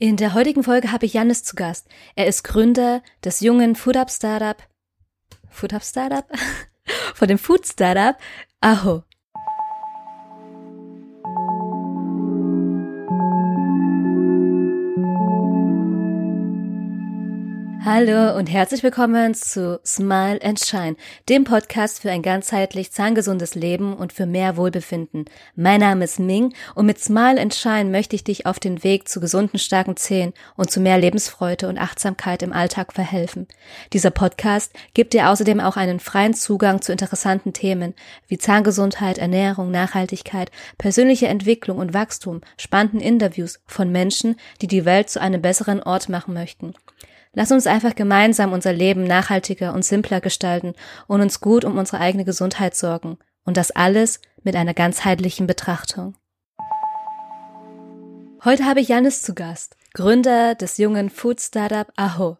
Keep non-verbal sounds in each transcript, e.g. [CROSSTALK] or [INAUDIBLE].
In der heutigen Folge habe ich Janis zu Gast. Er ist Gründer des jungen Food Up Startup. Food Up Startup? [LAUGHS] Von dem Food Startup Aho. Hallo und herzlich willkommen zu Smile and Shine, dem Podcast für ein ganzheitlich zahngesundes Leben und für mehr Wohlbefinden. Mein Name ist Ming und mit Smile and Shine möchte ich dich auf den Weg zu gesunden, starken Zähnen und zu mehr Lebensfreude und Achtsamkeit im Alltag verhelfen. Dieser Podcast gibt dir außerdem auch einen freien Zugang zu interessanten Themen wie Zahngesundheit, Ernährung, Nachhaltigkeit, persönliche Entwicklung und Wachstum, spannenden Interviews von Menschen, die die Welt zu einem besseren Ort machen möchten. Lass uns einfach gemeinsam unser Leben nachhaltiger und simpler gestalten und uns gut um unsere eigene Gesundheit sorgen. Und das alles mit einer ganzheitlichen Betrachtung. Heute habe ich Janis zu Gast, Gründer des jungen Food Startup Aho.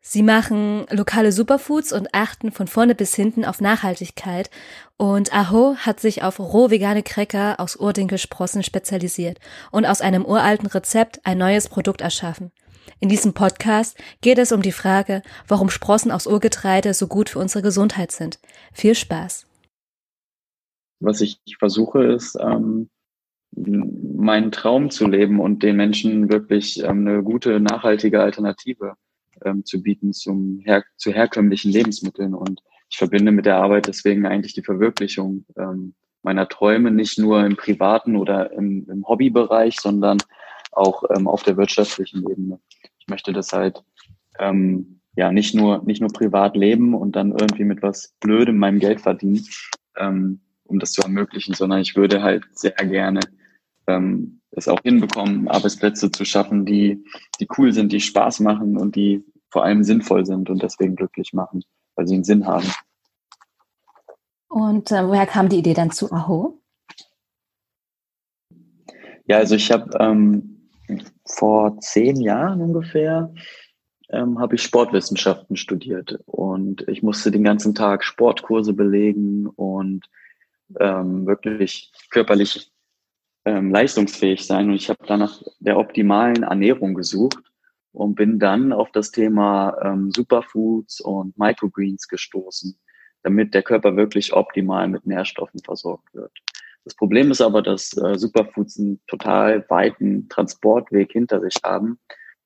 Sie machen lokale Superfoods und achten von vorne bis hinten auf Nachhaltigkeit. Und Aho hat sich auf roh vegane Cracker aus Urdinkelsprossen spezialisiert und aus einem uralten Rezept ein neues Produkt erschaffen. In diesem Podcast geht es um die Frage, warum Sprossen aus Urgetreide so gut für unsere Gesundheit sind. Viel Spaß. Was ich versuche, ist, ähm, meinen Traum zu leben und den Menschen wirklich ähm, eine gute, nachhaltige Alternative ähm, zu bieten zum her zu herkömmlichen Lebensmitteln. Und ich verbinde mit der Arbeit deswegen eigentlich die Verwirklichung ähm, meiner Träume, nicht nur im privaten oder im, im Hobbybereich, sondern auch ähm, auf der wirtschaftlichen Ebene. Ich möchte das halt ähm, ja nicht nur nicht nur privat leben und dann irgendwie mit was Blödem meinem Geld verdienen, ähm, um das zu ermöglichen, sondern ich würde halt sehr gerne ähm, es auch hinbekommen, Arbeitsplätze zu schaffen, die die cool sind, die Spaß machen und die vor allem sinnvoll sind und deswegen glücklich machen, weil sie einen Sinn haben. Und äh, woher kam die Idee dann zu Aho? Ja, also ich habe ähm, vor zehn Jahren ungefähr ähm, habe ich Sportwissenschaften studiert und ich musste den ganzen Tag Sportkurse belegen und ähm, wirklich körperlich ähm, leistungsfähig sein. Und ich habe dann nach der optimalen Ernährung gesucht und bin dann auf das Thema ähm, Superfoods und Microgreens gestoßen, damit der Körper wirklich optimal mit Nährstoffen versorgt wird. Das Problem ist aber, dass äh, Superfoods einen total weiten Transportweg hinter sich haben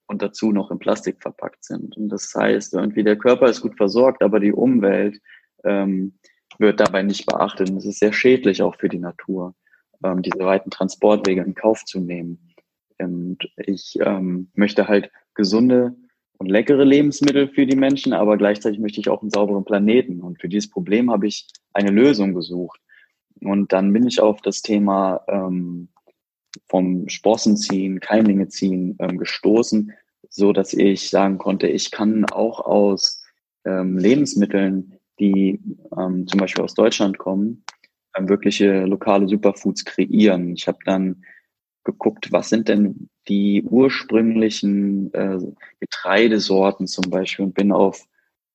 und dazu noch in Plastik verpackt sind. Und das heißt, irgendwie der Körper ist gut versorgt, aber die Umwelt ähm, wird dabei nicht beachtet. Und es ist sehr schädlich auch für die Natur, ähm, diese weiten Transportwege in Kauf zu nehmen. Und ich ähm, möchte halt gesunde und leckere Lebensmittel für die Menschen, aber gleichzeitig möchte ich auch einen sauberen Planeten. Und für dieses Problem habe ich eine Lösung gesucht. Und dann bin ich auf das Thema ähm, vom Sprossenziehen, Keimlinge ziehen ähm, gestoßen, so dass ich sagen konnte, ich kann auch aus ähm, Lebensmitteln, die ähm, zum Beispiel aus Deutschland kommen, ähm, wirkliche lokale Superfoods kreieren. Ich habe dann geguckt, was sind denn die ursprünglichen äh, Getreidesorten zum Beispiel und bin auf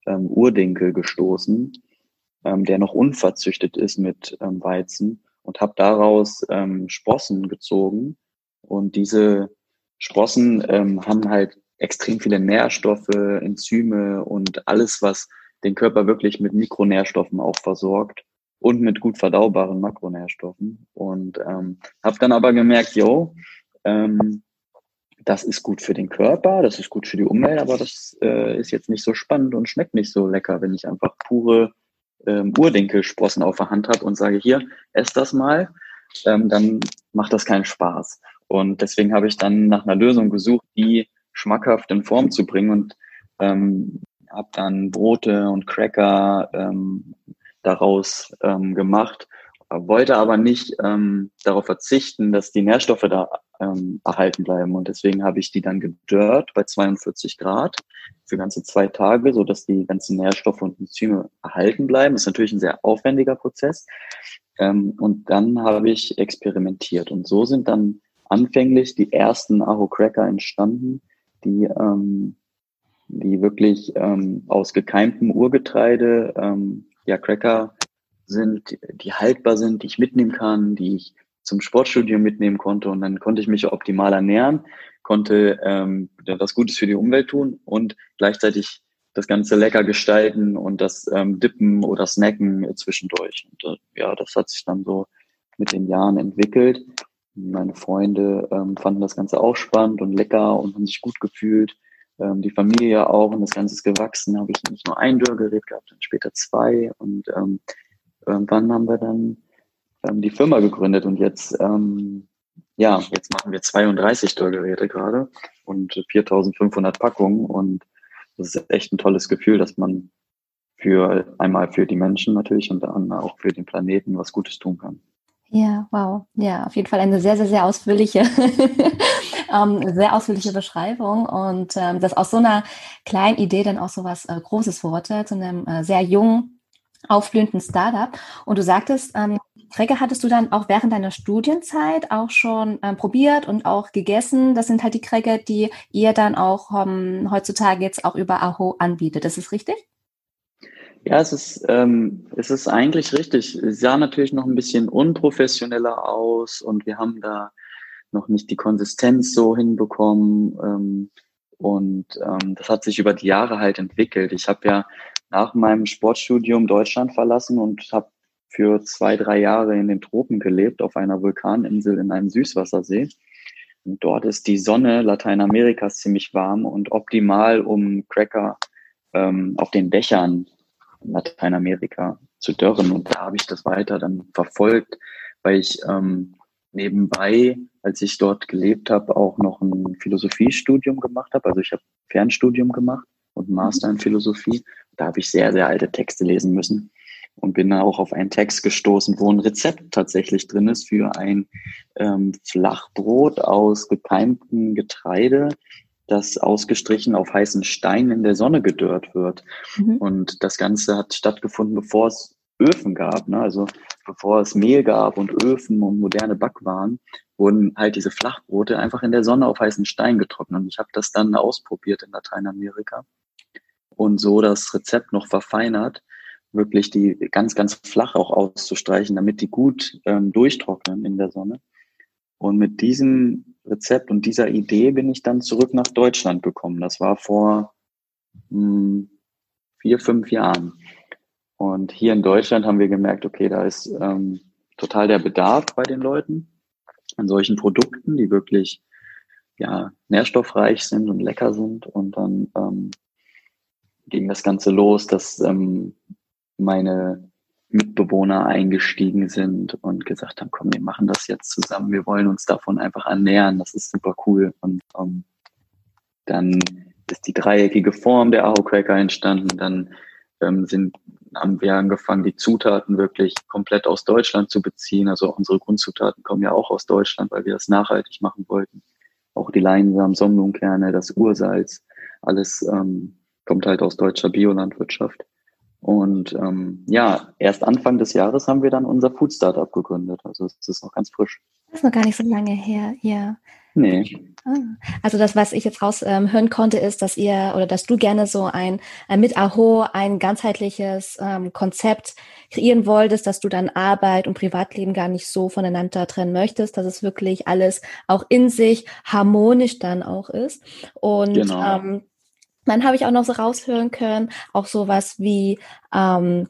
ähm, Urdinkel gestoßen ähm, der noch unverzüchtet ist mit ähm, Weizen und habe daraus ähm, Sprossen gezogen. Und diese Sprossen ähm, haben halt extrem viele Nährstoffe, Enzyme und alles, was den Körper wirklich mit Mikronährstoffen auch versorgt und mit gut verdaubaren Makronährstoffen. Und ähm, habe dann aber gemerkt, yo, ähm, das ist gut für den Körper, das ist gut für die Umwelt, aber das äh, ist jetzt nicht so spannend und schmeckt nicht so lecker, wenn ich einfach pure ähm, Urdinkelsprossen auf der Hand habe und sage, hier, ess das mal, ähm, dann macht das keinen Spaß. Und deswegen habe ich dann nach einer Lösung gesucht, die schmackhaft in Form zu bringen und ähm, habe dann Brote und Cracker ähm, daraus ähm, gemacht, wollte aber nicht ähm, darauf verzichten, dass die Nährstoffe da ähm, erhalten bleiben. Und deswegen habe ich die dann gedörrt bei 42 Grad für ganze zwei Tage, so dass die ganzen Nährstoffe und Enzyme erhalten bleiben. Das ist natürlich ein sehr aufwendiger Prozess. Ähm, und dann habe ich experimentiert. Und so sind dann anfänglich die ersten Aho Cracker entstanden, die, ähm, die wirklich ähm, aus gekeimtem Urgetreide, ähm, ja, Cracker sind, die haltbar sind, die ich mitnehmen kann, die ich zum Sportstudio mitnehmen konnte und dann konnte ich mich optimal ernähren. konnte ähm, was Gutes für die Umwelt tun und gleichzeitig das Ganze lecker gestalten und das ähm, Dippen oder Snacken zwischendurch. Und äh, ja, das hat sich dann so mit den Jahren entwickelt. Meine Freunde ähm, fanden das Ganze auch spannend und lecker und haben sich gut gefühlt. Ähm, die Familie auch und das Ganze ist gewachsen. Habe ich nicht nur ein Dörrgerät gehabt, dann später zwei und ähm, irgendwann haben wir dann ähm, die Firma gegründet und jetzt ähm, ja, jetzt machen wir 32 Dörrgeräte gerade und 4500 Packungen und das ist echt ein tolles Gefühl, dass man für einmal für die Menschen natürlich und dann auch für den Planeten was Gutes tun kann. Ja, wow. Ja, auf jeden Fall eine sehr, sehr, sehr ausführliche, [LAUGHS] ähm, sehr ausführliche Beschreibung und ähm, dass aus so einer kleinen Idee dann auch so was äh, Großes wurde, zu einem äh, sehr jungen, aufblühenden Startup. Und du sagtest, ähm, Cracker hattest du dann auch während deiner Studienzeit auch schon ähm, probiert und auch gegessen. Das sind halt die Cracker, die ihr dann auch ähm, heutzutage jetzt auch über Aho anbietet. Ist richtig? Ja, es ist, ähm, es ist eigentlich richtig. Es sah natürlich noch ein bisschen unprofessioneller aus und wir haben da noch nicht die Konsistenz so hinbekommen. Ähm, und ähm, das hat sich über die Jahre halt entwickelt. Ich habe ja nach meinem Sportstudium Deutschland verlassen und habe für zwei, drei Jahre in den Tropen gelebt, auf einer Vulkaninsel in einem Süßwassersee. Und dort ist die Sonne Lateinamerikas ziemlich warm und optimal, um Cracker ähm, auf den Dächern in Lateinamerika zu dörren. Und da habe ich das weiter dann verfolgt, weil ich ähm, nebenbei, als ich dort gelebt habe, auch noch ein Philosophiestudium gemacht habe. Also ich habe Fernstudium gemacht und Master in Philosophie. Da habe ich sehr, sehr alte Texte lesen müssen und bin da auch auf einen Text gestoßen, wo ein Rezept tatsächlich drin ist für ein ähm, Flachbrot aus gekeimtem Getreide, das ausgestrichen auf heißen Steinen in der Sonne gedörrt wird. Mhm. Und das Ganze hat stattgefunden, bevor es Öfen gab, ne? also bevor es Mehl gab und Öfen und moderne Backwaren, wurden halt diese Flachbrote einfach in der Sonne auf heißen Stein getrocknet. Und ich habe das dann ausprobiert in Lateinamerika und so das Rezept noch verfeinert wirklich die ganz, ganz flach auch auszustreichen, damit die gut ähm, durchtrocknen in der Sonne. Und mit diesem Rezept und dieser Idee bin ich dann zurück nach Deutschland gekommen. Das war vor mh, hm, vier, fünf Jahren. Und hier in Deutschland haben wir gemerkt, okay, da ist ähm, total der Bedarf bei den Leuten an solchen Produkten, die wirklich ja, nährstoffreich sind und lecker sind. Und dann ähm, ging das Ganze los, dass ähm, meine Mitbewohner eingestiegen sind und gesagt haben, komm, wir machen das jetzt zusammen, wir wollen uns davon einfach ernähren, das ist super cool. Und ähm, dann ist die dreieckige Form der Aho Cracker entstanden, dann ähm, sind, haben wir angefangen, die Zutaten wirklich komplett aus Deutschland zu beziehen. Also unsere Grundzutaten kommen ja auch aus Deutschland, weil wir das nachhaltig machen wollten. Auch die Leinsamen, Sonnenblumenkerne, das Ursalz, alles ähm, kommt halt aus deutscher Biolandwirtschaft. Und ähm, ja, erst Anfang des Jahres haben wir dann unser Food Startup gegründet. Also es ist noch ganz frisch. Das ist noch gar nicht so lange her, ja. Nee. Ah. Also das, was ich jetzt raushören ähm, konnte, ist, dass ihr oder dass du gerne so ein äh, mit Aho ein ganzheitliches ähm, Konzept kreieren wolltest, dass du dann Arbeit und Privatleben gar nicht so voneinander trennen möchtest, dass es wirklich alles auch in sich harmonisch dann auch ist. Und genau. ähm, dann habe ich auch noch so raushören können, auch sowas wie ähm,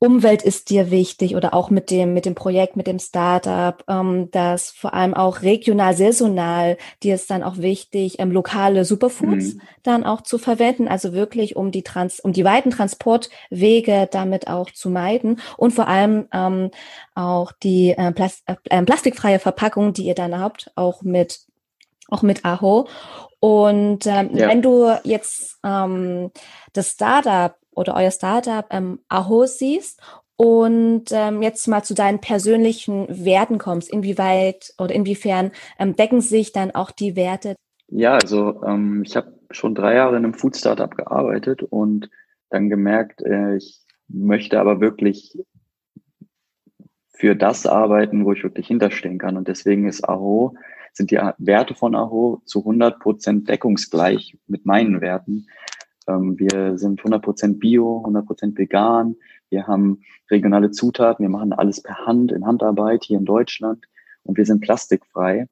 Umwelt ist dir wichtig oder auch mit dem, mit dem Projekt, mit dem Startup, ähm, dass vor allem auch regional, saisonal dir ist dann auch wichtig, ähm, lokale Superfoods mhm. dann auch zu verwenden, also wirklich um die Trans, um die weiten Transportwege damit auch zu meiden und vor allem ähm, auch die äh, Plas äh, plastikfreie Verpackung, die ihr dann habt, auch mit auch mit Aho. Und ähm, ja. wenn du jetzt ähm, das Startup oder euer Startup ähm, Aho siehst und ähm, jetzt mal zu deinen persönlichen Werten kommst, inwieweit oder inwiefern ähm, decken sich dann auch die Werte? Ja, also ähm, ich habe schon drei Jahre in einem Food Startup gearbeitet und dann gemerkt, äh, ich möchte aber wirklich für das arbeiten, wo ich wirklich hinterstehen kann. Und deswegen ist Aho sind die Werte von Aho zu 100 Prozent deckungsgleich mit meinen Werten. Ähm, wir sind 100 Prozent bio, 100 Prozent vegan. Wir haben regionale Zutaten. Wir machen alles per Hand in Handarbeit hier in Deutschland und wir sind plastikfrei.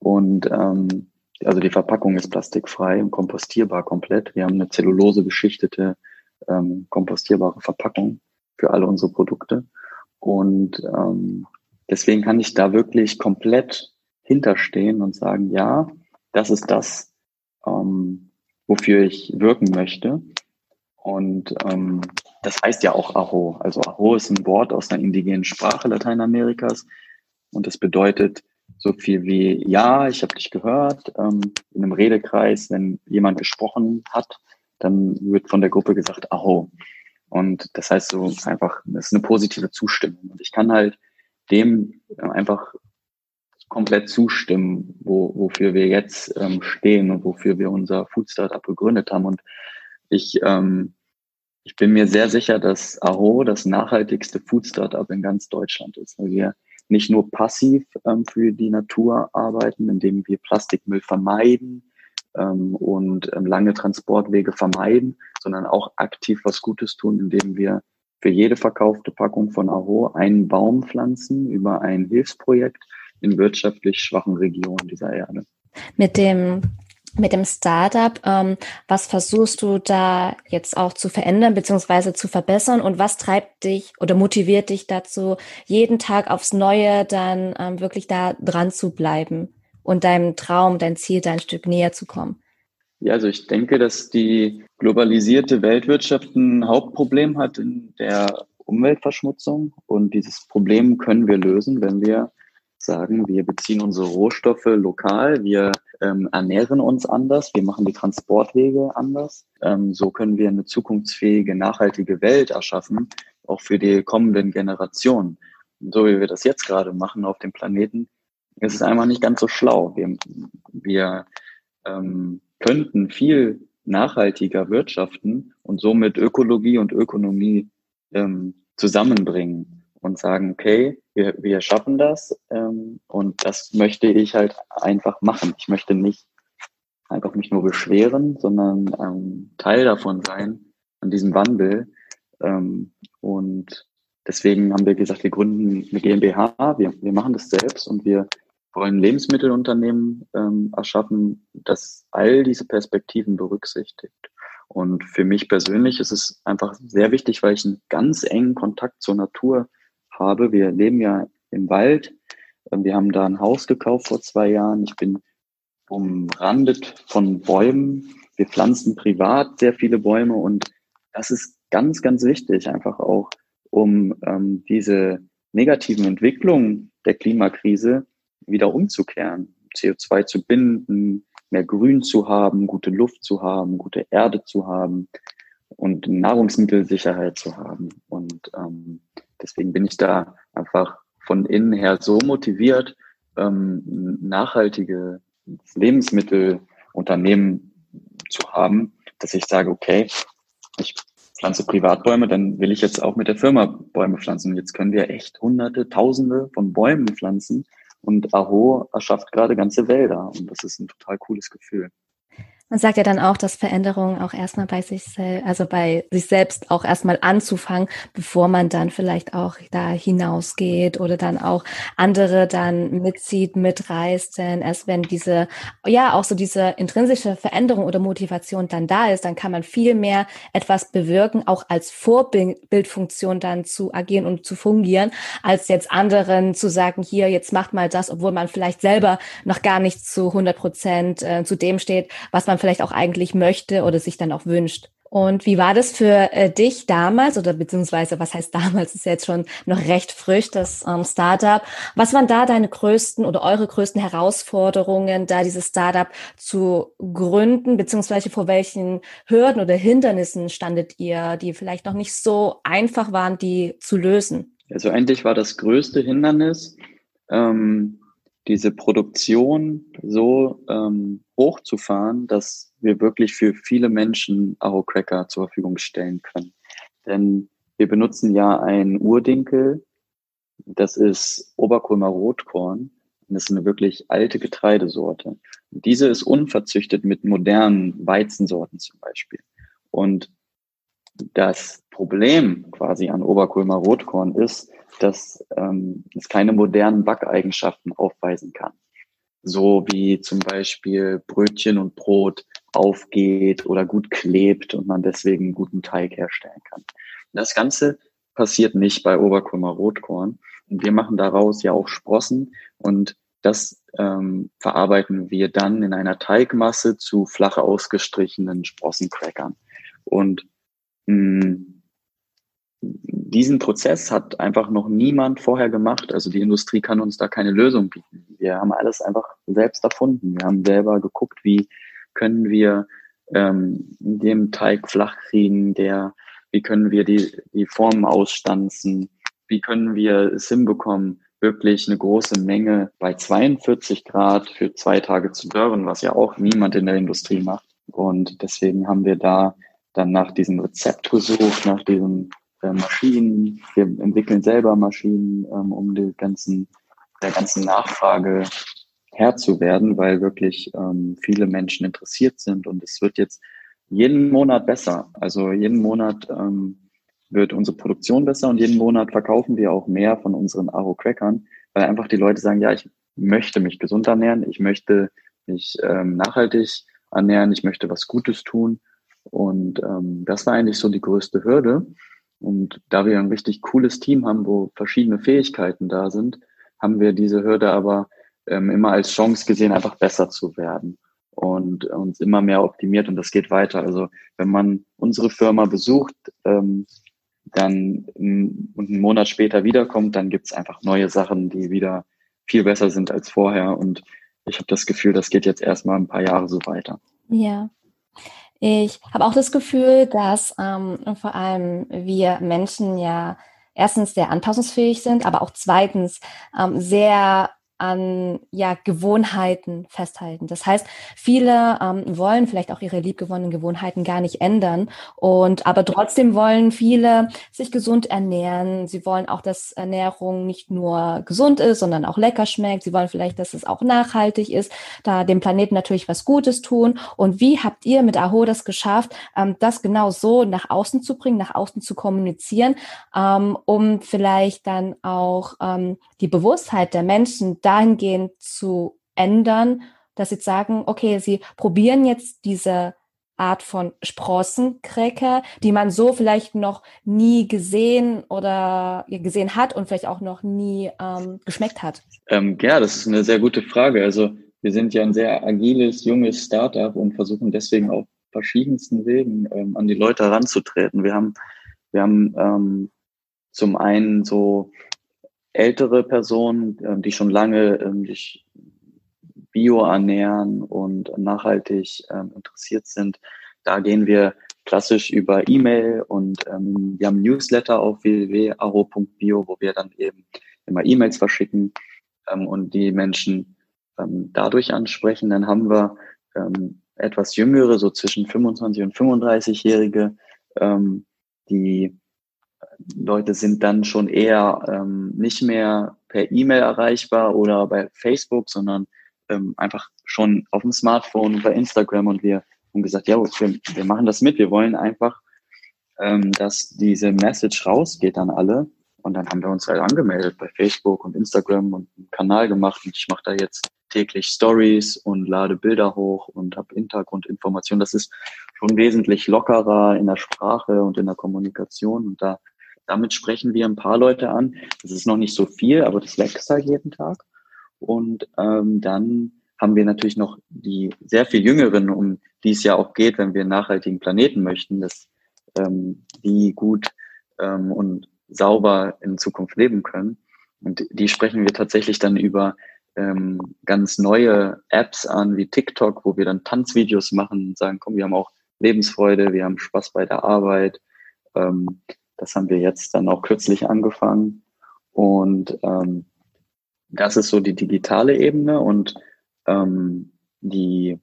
Und ähm, also die Verpackung ist plastikfrei und kompostierbar komplett. Wir haben eine Zellulose beschichtete ähm, kompostierbare Verpackung für alle unsere Produkte. Und ähm, deswegen kann ich da wirklich komplett hinterstehen und sagen, ja, das ist das, ähm, wofür ich wirken möchte. Und ähm, das heißt ja auch Aho. Also Aho ist ein Wort aus einer indigenen Sprache Lateinamerikas und das bedeutet so viel wie Ja, ich habe dich gehört. Ähm, in einem Redekreis, wenn jemand gesprochen hat, dann wird von der Gruppe gesagt Aho. Und das heißt so einfach, das ist eine positive Zustimmung. Und ich kann halt dem einfach komplett zustimmen, wo, wofür wir jetzt ähm, stehen und wofür wir unser Food Startup gegründet haben. Und ich, ähm, ich bin mir sehr sicher, dass Aho das nachhaltigste Food Startup in ganz Deutschland ist, weil wir nicht nur passiv ähm, für die Natur arbeiten, indem wir Plastikmüll vermeiden ähm, und ähm, lange Transportwege vermeiden, sondern auch aktiv was Gutes tun, indem wir für jede verkaufte Packung von Aho einen Baum pflanzen über ein Hilfsprojekt in wirtschaftlich schwachen Regionen dieser Erde. Mit dem mit dem Startup, ähm, was versuchst du da jetzt auch zu verändern bzw. zu verbessern und was treibt dich oder motiviert dich dazu, jeden Tag aufs Neue dann ähm, wirklich da dran zu bleiben und deinem Traum, dein Ziel, dein Stück näher zu kommen? Ja, also ich denke, dass die globalisierte Weltwirtschaft ein Hauptproblem hat in der Umweltverschmutzung und dieses Problem können wir lösen, wenn wir sagen, wir beziehen unsere Rohstoffe lokal, wir ähm, ernähren uns anders, wir machen die Transportwege anders. Ähm, so können wir eine zukunftsfähige, nachhaltige Welt erschaffen, auch für die kommenden Generationen. so wie wir das jetzt gerade machen auf dem Planeten, ist es einfach nicht ganz so schlau. Wir, wir ähm, könnten viel nachhaltiger wirtschaften und somit Ökologie und Ökonomie ähm, zusammenbringen und sagen, okay, wir, wir schaffen das ähm, und das möchte ich halt einfach machen. Ich möchte nicht einfach mich nur beschweren, sondern ähm, Teil davon sein, an diesem Wandel. Ähm, und deswegen haben wir gesagt, wir gründen eine GmbH, wir, wir machen das selbst und wir wollen Lebensmittelunternehmen ähm, erschaffen, das all diese Perspektiven berücksichtigt. Und für mich persönlich ist es einfach sehr wichtig, weil ich einen ganz engen Kontakt zur Natur habe. Wir leben ja im Wald. Ähm, wir haben da ein Haus gekauft vor zwei Jahren. Ich bin umrandet von Bäumen. Wir pflanzen privat sehr viele Bäume und das ist ganz, ganz wichtig, einfach auch, um ähm, diese negativen Entwicklungen der Klimakrise wieder umzukehren, CO2 zu binden, mehr Grün zu haben, gute Luft zu haben, gute Erde zu haben und Nahrungsmittelsicherheit zu haben. Und ähm, deswegen bin ich da einfach von innen her so motiviert, ähm, nachhaltige Lebensmittelunternehmen zu haben, dass ich sage, okay, ich pflanze Privatbäume, dann will ich jetzt auch mit der Firma Bäume pflanzen. Jetzt können wir echt hunderte, tausende von Bäumen pflanzen und Aho erschafft gerade ganze Wälder und das ist ein total cooles Gefühl. Man sagt ja dann auch, dass Veränderungen auch erstmal bei sich selbst, also bei sich selbst auch erstmal anzufangen, bevor man dann vielleicht auch da hinausgeht oder dann auch andere dann mitzieht, mitreißt. Denn erst wenn diese, ja, auch so diese intrinsische Veränderung oder Motivation dann da ist, dann kann man viel mehr etwas bewirken, auch als Vorbildfunktion dann zu agieren und zu fungieren, als jetzt anderen zu sagen, hier, jetzt macht mal das, obwohl man vielleicht selber noch gar nicht zu 100 Prozent äh, zu dem steht, was man man vielleicht auch eigentlich möchte oder sich dann auch wünscht. Und wie war das für äh, dich damals oder beziehungsweise was heißt damals ist ja jetzt schon noch recht frisch das ähm, Startup. Was waren da deine größten oder eure größten Herausforderungen, da dieses Startup zu gründen beziehungsweise vor welchen Hürden oder Hindernissen standet ihr, die vielleicht noch nicht so einfach waren, die zu lösen? Also eigentlich war das größte Hindernis ähm, diese Produktion so ähm, hochzufahren, dass wir wirklich für viele Menschen Aho Cracker zur Verfügung stellen können. Denn wir benutzen ja ein Urdinkel, das ist Oberkulmer Rotkorn. Das ist eine wirklich alte Getreidesorte. Und diese ist unverzüchtet mit modernen Weizensorten zum Beispiel. Und das Problem quasi an Oberkulmer Rotkorn ist, dass ähm, es keine modernen Backeigenschaften aufweisen kann. so wie zum Beispiel Brötchen und Brot aufgeht oder gut klebt und man deswegen einen guten Teig herstellen kann. Das Ganze passiert nicht bei Oberkulmer Rotkorn. Und wir machen daraus ja auch Sprossen und das ähm, verarbeiten wir dann in einer Teigmasse zu flach ausgestrichenen Sprossencrackern. Und diesen Prozess hat einfach noch niemand vorher gemacht. Also die Industrie kann uns da keine Lösung bieten. Wir haben alles einfach selbst erfunden. Wir haben selber geguckt, wie können wir ähm, den Teig flach kriegen, der, wie können wir die, die Formen ausstanzen, wie können wir es hinbekommen, wirklich eine große Menge bei 42 Grad für zwei Tage zu dörren, was ja auch niemand in der Industrie macht. Und deswegen haben wir da dann nach diesem Rezept gesucht, nach diesen äh, Maschinen. Wir entwickeln selber Maschinen, ähm, um die ganzen, der ganzen Nachfrage Herr zu werden, weil wirklich ähm, viele Menschen interessiert sind. Und es wird jetzt jeden Monat besser. Also jeden Monat ähm, wird unsere Produktion besser und jeden Monat verkaufen wir auch mehr von unseren Aro-Crackern, weil einfach die Leute sagen, ja, ich möchte mich gesund ernähren, ich möchte mich ähm, nachhaltig ernähren, ich möchte was Gutes tun. Und ähm, das war eigentlich so die größte Hürde. Und da wir ein richtig cooles Team haben, wo verschiedene Fähigkeiten da sind, haben wir diese Hürde aber ähm, immer als Chance gesehen, einfach besser zu werden und uns immer mehr optimiert und das geht weiter. Also wenn man unsere Firma besucht, ähm, dann und einen Monat später wiederkommt, dann gibt's einfach neue Sachen, die wieder viel besser sind als vorher. Und ich habe das Gefühl, das geht jetzt erstmal ein paar Jahre so weiter. Ja. Ich habe auch das Gefühl, dass ähm, vor allem wir Menschen ja erstens sehr anpassungsfähig sind, aber auch zweitens ähm, sehr an ja, Gewohnheiten festhalten. Das heißt, viele ähm, wollen vielleicht auch ihre liebgewonnenen Gewohnheiten gar nicht ändern und aber trotzdem wollen viele sich gesund ernähren. Sie wollen auch, dass Ernährung nicht nur gesund ist, sondern auch lecker schmeckt. Sie wollen vielleicht, dass es auch nachhaltig ist, da dem Planeten natürlich was Gutes tun. Und wie habt ihr mit Aho das geschafft, ähm, das genau so nach außen zu bringen, nach außen zu kommunizieren, ähm, um vielleicht dann auch ähm, die Bewusstheit der Menschen dahingehend zu ändern, dass sie sagen, okay, sie probieren jetzt diese Art von Sprossencracker, die man so vielleicht noch nie gesehen oder gesehen hat und vielleicht auch noch nie ähm, geschmeckt hat? Ähm, ja, das ist eine sehr gute Frage. Also wir sind ja ein sehr agiles, junges Startup und versuchen deswegen auf verschiedensten Wegen ähm, an die Leute heranzutreten. Wir haben, wir haben ähm, zum einen so ältere Personen, ähm, die schon lange ähm, sich bio ernähren und nachhaltig ähm, interessiert sind. Da gehen wir klassisch über E-Mail und ähm, wir haben Newsletter auf www.aro.bio, wo wir dann eben immer E-Mails verschicken ähm, und die Menschen ähm, dadurch ansprechen. Dann haben wir etwas jüngere, so zwischen 25 und 35-Jährige, ähm, die Leute sind dann schon eher ähm, nicht mehr per E-Mail erreichbar oder bei Facebook, sondern ähm, einfach schon auf dem Smartphone bei Instagram und wir haben gesagt, ja, wir, wir machen das mit. Wir wollen einfach, ähm, dass diese Message rausgeht an alle. Und dann haben wir uns halt angemeldet bei Facebook und Instagram und einen Kanal gemacht und ich mache da jetzt täglich Stories und lade Bilder hoch und habe Hintergrundinformationen. Das ist schon wesentlich lockerer in der Sprache und in der Kommunikation und da damit sprechen wir ein paar Leute an. Das ist noch nicht so viel, aber das wächst halt jeden Tag. Und ähm, dann haben wir natürlich noch die sehr viel Jüngeren, um die es ja auch geht, wenn wir einen nachhaltigen Planeten möchten, dass ähm, die gut ähm, und sauber in Zukunft leben können. Und die sprechen wir tatsächlich dann über ähm, ganz neue Apps an, wie TikTok, wo wir dann Tanzvideos machen und sagen, komm, wir haben auch Lebensfreude, wir haben Spaß bei der Arbeit. Ähm, das haben wir jetzt dann auch kürzlich angefangen. Und ähm, das ist so die digitale Ebene und ähm, die,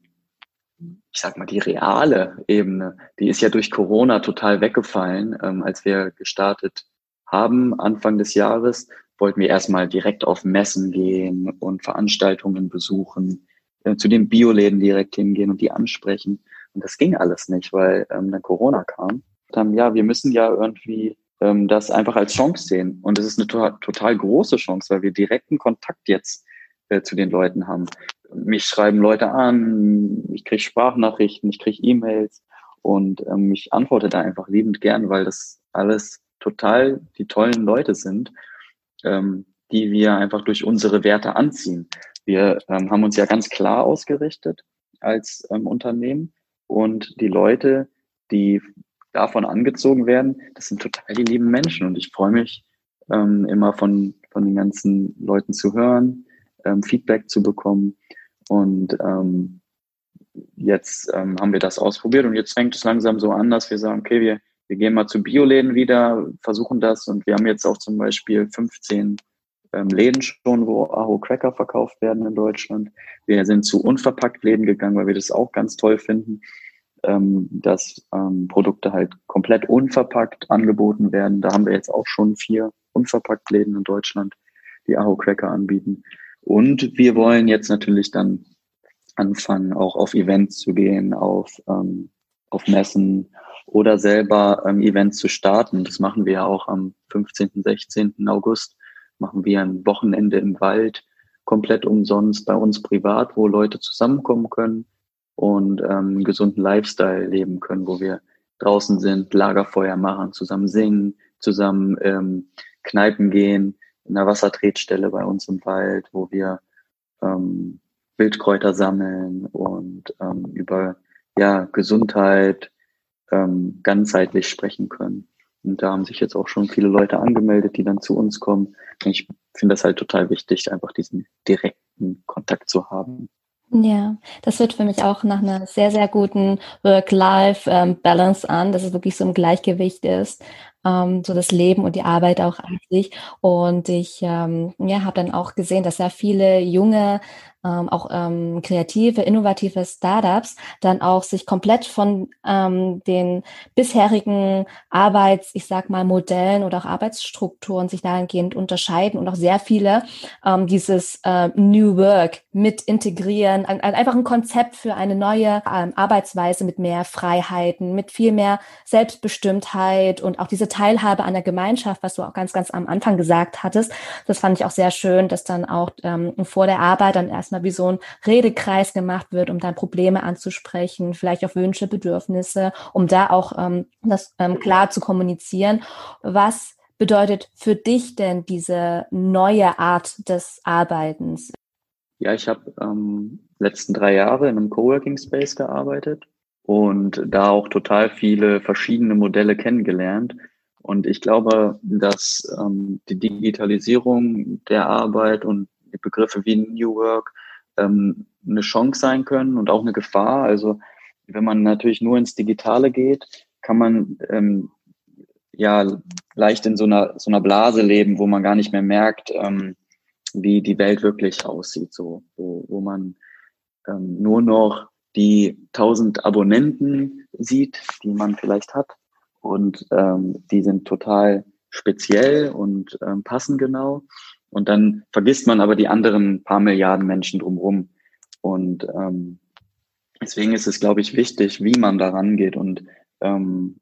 ich sag mal, die reale Ebene, die ist ja durch Corona total weggefallen. Ähm, als wir gestartet haben, Anfang des Jahres, wollten wir erstmal direkt auf Messen gehen und Veranstaltungen besuchen, äh, zu den Bioläden direkt hingehen und die ansprechen. Und das ging alles nicht, weil ähm, dann Corona kam haben, ja, wir müssen ja irgendwie ähm, das einfach als Chance sehen. Und es ist eine to total große Chance, weil wir direkten Kontakt jetzt äh, zu den Leuten haben. mich schreiben Leute an, ich kriege Sprachnachrichten, ich kriege E-Mails und ähm, ich antworte da einfach liebend gern, weil das alles total die tollen Leute sind, ähm, die wir einfach durch unsere Werte anziehen. Wir ähm, haben uns ja ganz klar ausgerichtet als ähm, Unternehmen und die Leute, die davon angezogen werden, das sind total die lieben Menschen und ich freue mich ähm, immer von, von den ganzen Leuten zu hören, ähm, Feedback zu bekommen. Und ähm, jetzt ähm, haben wir das ausprobiert und jetzt fängt es langsam so an, dass wir sagen, okay, wir, wir gehen mal zu Bioläden wieder, versuchen das. Und wir haben jetzt auch zum Beispiel 15 ähm, Läden schon, wo Aho Cracker verkauft werden in Deutschland. Wir sind zu unverpackt Läden gegangen, weil wir das auch ganz toll finden, ähm, dass ähm, Produkte halt komplett unverpackt angeboten werden. Da haben wir jetzt auch schon vier unverpackt Läden in Deutschland, die Aho Cracker anbieten. Und wir wollen jetzt natürlich dann anfangen, auch auf Events zu gehen, auf, ähm, auf Messen oder selber ähm, Events zu starten. Das machen wir ja auch am 15., 16. August. Machen wir ein Wochenende im Wald, komplett umsonst bei uns privat, wo Leute zusammenkommen können und ähm, gesunden Lifestyle leben können, wo wir draußen sind, Lagerfeuer machen, zusammen singen, zusammen ähm, Kneipen gehen, in einer Wassertretstelle bei uns im Wald, wo wir ähm, Wildkräuter sammeln und ähm, über ja, Gesundheit ähm, ganzheitlich sprechen können. Und da haben sich jetzt auch schon viele Leute angemeldet, die dann zu uns kommen. Ich finde das halt total wichtig, einfach diesen direkten Kontakt zu haben. Ja, das wird für mich auch nach einer sehr, sehr guten Work-Life-Balance an, dass es wirklich so im Gleichgewicht ist, ähm, so das Leben und die Arbeit auch an sich. Und ich ähm, ja, habe dann auch gesehen, dass sehr viele junge ähm, auch ähm, kreative, innovative Startups dann auch sich komplett von ähm, den bisherigen Arbeits, ich sag mal, Modellen oder auch Arbeitsstrukturen sich dahingehend unterscheiden und auch sehr viele ähm, dieses äh, New Work mit integrieren, ein, einfach ein Konzept für eine neue ähm, Arbeitsweise mit mehr Freiheiten, mit viel mehr Selbstbestimmtheit und auch diese Teilhabe an der Gemeinschaft, was du auch ganz, ganz am Anfang gesagt hattest. Das fand ich auch sehr schön, dass dann auch ähm, vor der Arbeit dann erstmal mal wie so ein Redekreis gemacht wird, um dann Probleme anzusprechen, vielleicht auch Wünsche, Bedürfnisse, um da auch ähm, das ähm, klar zu kommunizieren. Was bedeutet für dich denn diese neue Art des Arbeitens? Ja, ich habe ähm, letzten drei Jahre in einem Coworking Space gearbeitet und da auch total viele verschiedene Modelle kennengelernt. Und ich glaube, dass ähm, die Digitalisierung der Arbeit und die Begriffe wie New Work ähm, eine Chance sein können und auch eine Gefahr. Also wenn man natürlich nur ins Digitale geht, kann man ähm, ja leicht in so einer so einer Blase leben, wo man gar nicht mehr merkt, ähm, wie die Welt wirklich aussieht, so wo, wo man ähm, nur noch die tausend Abonnenten sieht, die man vielleicht hat und ähm, die sind total speziell und ähm, passen genau. Und dann vergisst man aber die anderen paar Milliarden Menschen drumherum. Und ähm, deswegen ist es, glaube ich, wichtig, wie man da rangeht. Und ähm,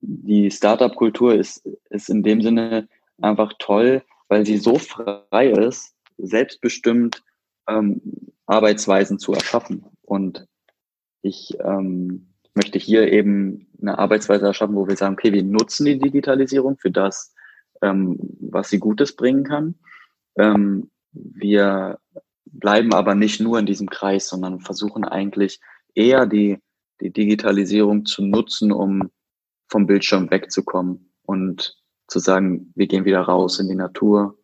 die Startup-Kultur ist, ist in dem Sinne einfach toll, weil sie so frei ist, selbstbestimmt ähm, Arbeitsweisen zu erschaffen. Und ich ähm, möchte hier eben eine Arbeitsweise erschaffen, wo wir sagen, okay, wir nutzen die Digitalisierung für das, ähm, was sie Gutes bringen kann. Ähm, wir bleiben aber nicht nur in diesem Kreis, sondern versuchen eigentlich eher die, die Digitalisierung zu nutzen, um vom Bildschirm wegzukommen und zu sagen, wir gehen wieder raus in die Natur,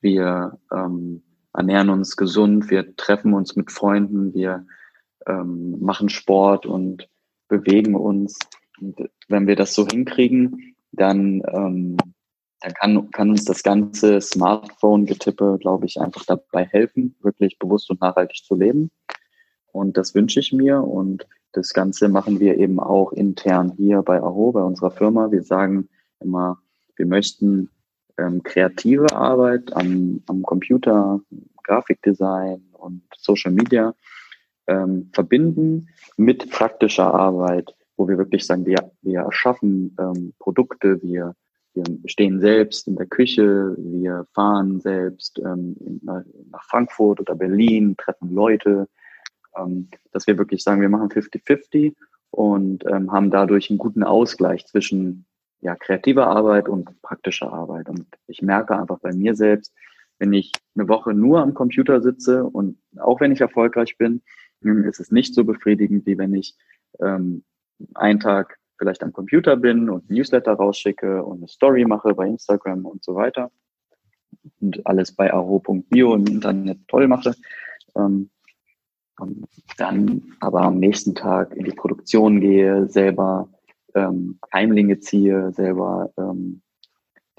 wir ähm, ernähren uns gesund, wir treffen uns mit Freunden, wir ähm, machen Sport und bewegen uns. Und wenn wir das so hinkriegen, dann ähm, dann kann, kann uns das ganze Smartphone-Getippe, glaube ich, einfach dabei helfen, wirklich bewusst und nachhaltig zu leben. Und das wünsche ich mir. Und das Ganze machen wir eben auch intern hier bei Aho, bei unserer Firma. Wir sagen immer, wir möchten ähm, kreative Arbeit am, am Computer, Grafikdesign und Social Media ähm, verbinden mit praktischer Arbeit, wo wir wirklich sagen, wir, wir erschaffen ähm, Produkte, wir wir stehen selbst in der Küche, wir fahren selbst ähm, nach Frankfurt oder Berlin, treffen Leute, ähm, dass wir wirklich sagen, wir machen 50-50 und ähm, haben dadurch einen guten Ausgleich zwischen ja, kreativer Arbeit und praktischer Arbeit. Und ich merke einfach bei mir selbst, wenn ich eine Woche nur am Computer sitze und auch wenn ich erfolgreich bin, ist es nicht so befriedigend, wie wenn ich ähm, einen Tag vielleicht am Computer bin und Newsletter rausschicke und eine Story mache bei Instagram und so weiter und alles bei aro.bio im Internet toll mache. Ähm, und dann aber am nächsten Tag in die Produktion gehe, selber ähm, Keimlinge ziehe, selber ähm,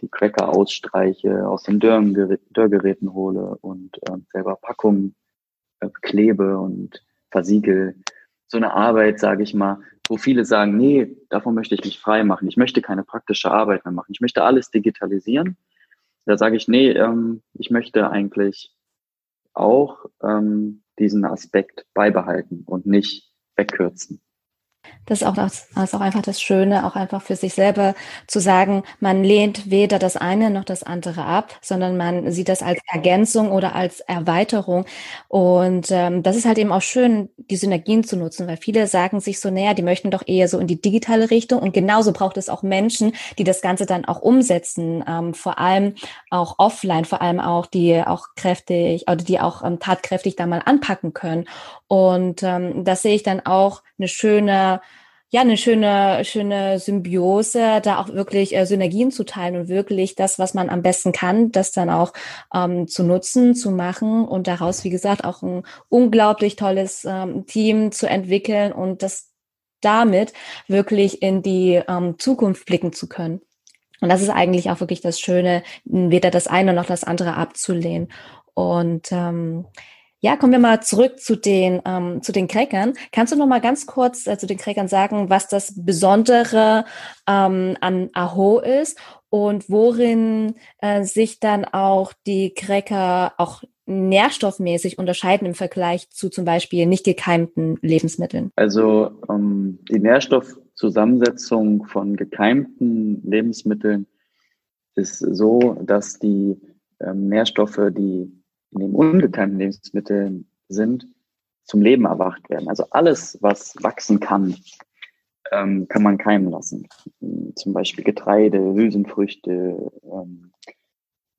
die Cracker ausstreiche, aus den Dörrgeräten hole und äh, selber Packungen äh, klebe und versiegel. So eine Arbeit, sage ich mal, wo viele sagen, nee, davon möchte ich mich frei machen. Ich möchte keine praktische Arbeit mehr machen. Ich möchte alles digitalisieren. Da sage ich, nee, ähm, ich möchte eigentlich auch ähm, diesen Aspekt beibehalten und nicht wegkürzen. Das ist auch, das ist auch einfach das Schöne, auch einfach für sich selber zu sagen, man lehnt weder das eine noch das andere ab, sondern man sieht das als Ergänzung oder als Erweiterung. Und ähm, das ist halt eben auch schön, die Synergien zu nutzen, weil viele sagen sich so, naja, die möchten doch eher so in die digitale Richtung. Und genauso braucht es auch Menschen, die das Ganze dann auch umsetzen, ähm, vor allem auch offline, vor allem auch, die auch kräftig oder die auch ähm, tatkräftig da mal anpacken können. Und ähm, das sehe ich dann auch eine schöne ja, eine schöne, schöne Symbiose, da auch wirklich äh, Synergien zu teilen und wirklich das, was man am besten kann, das dann auch ähm, zu nutzen, zu machen und daraus, wie gesagt, auch ein unglaublich tolles ähm, Team zu entwickeln und das damit wirklich in die ähm, Zukunft blicken zu können. Und das ist eigentlich auch wirklich das Schöne, weder das eine noch das andere abzulehnen. Und ähm, ja, kommen wir mal zurück zu den, ähm, zu den Crackern. Kannst du noch mal ganz kurz äh, zu den Crackern sagen, was das Besondere ähm, an Aho ist und worin äh, sich dann auch die Cracker auch nährstoffmäßig unterscheiden im Vergleich zu zum Beispiel nicht gekeimten Lebensmitteln? Also ähm, die Nährstoffzusammensetzung von gekeimten Lebensmitteln ist so, dass die ähm, Nährstoffe, die in den ungekeimten Lebensmitteln sind, zum Leben erwacht werden. Also alles, was wachsen kann, ähm, kann man keimen lassen. Zum Beispiel Getreide, Hülsenfrüchte, ähm,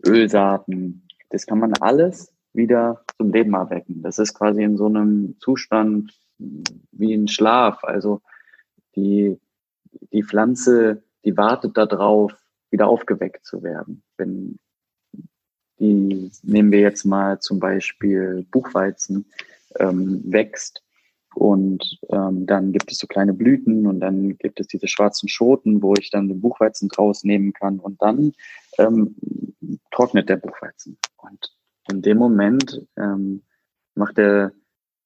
Ölsaaten. Das kann man alles wieder zum Leben erwecken. Das ist quasi in so einem Zustand wie ein Schlaf. Also die, die Pflanze, die wartet darauf, wieder aufgeweckt zu werden. Wenn die nehmen wir jetzt mal zum Beispiel Buchweizen, ähm, wächst und ähm, dann gibt es so kleine Blüten und dann gibt es diese schwarzen Schoten, wo ich dann den Buchweizen draus nehmen kann und dann ähm, trocknet der Buchweizen. Und in dem Moment ähm, macht er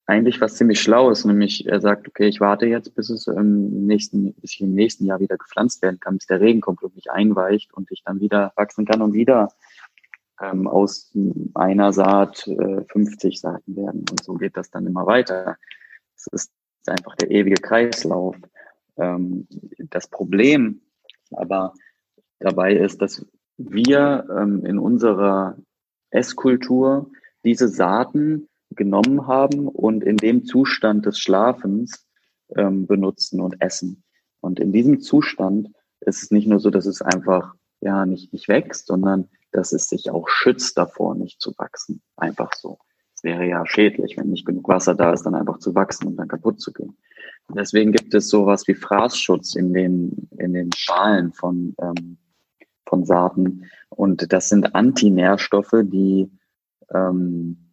eigentlich was ziemlich Schlaues, nämlich er sagt, okay, ich warte jetzt, bis es im nächsten, bis ich im nächsten Jahr wieder gepflanzt werden kann, bis der Regen kommt und mich einweicht und ich dann wieder wachsen kann und wieder ähm, aus einer Saat äh, 50 Saaten werden. Und so geht das dann immer weiter. Es ist einfach der ewige Kreislauf. Ähm, das Problem aber dabei ist, dass wir ähm, in unserer Esskultur diese Saaten genommen haben und in dem Zustand des Schlafens ähm, benutzen und essen. Und in diesem Zustand ist es nicht nur so, dass es einfach ja nicht, nicht wächst, sondern dass es sich auch schützt davor, nicht zu wachsen. Einfach so. Es wäre ja schädlich, wenn nicht genug Wasser da ist, dann einfach zu wachsen und dann kaputt zu gehen. Deswegen gibt es sowas wie Fraßschutz in den, in den Schalen von, ähm, von Saaten. Und das sind Antinährstoffe, die ähm,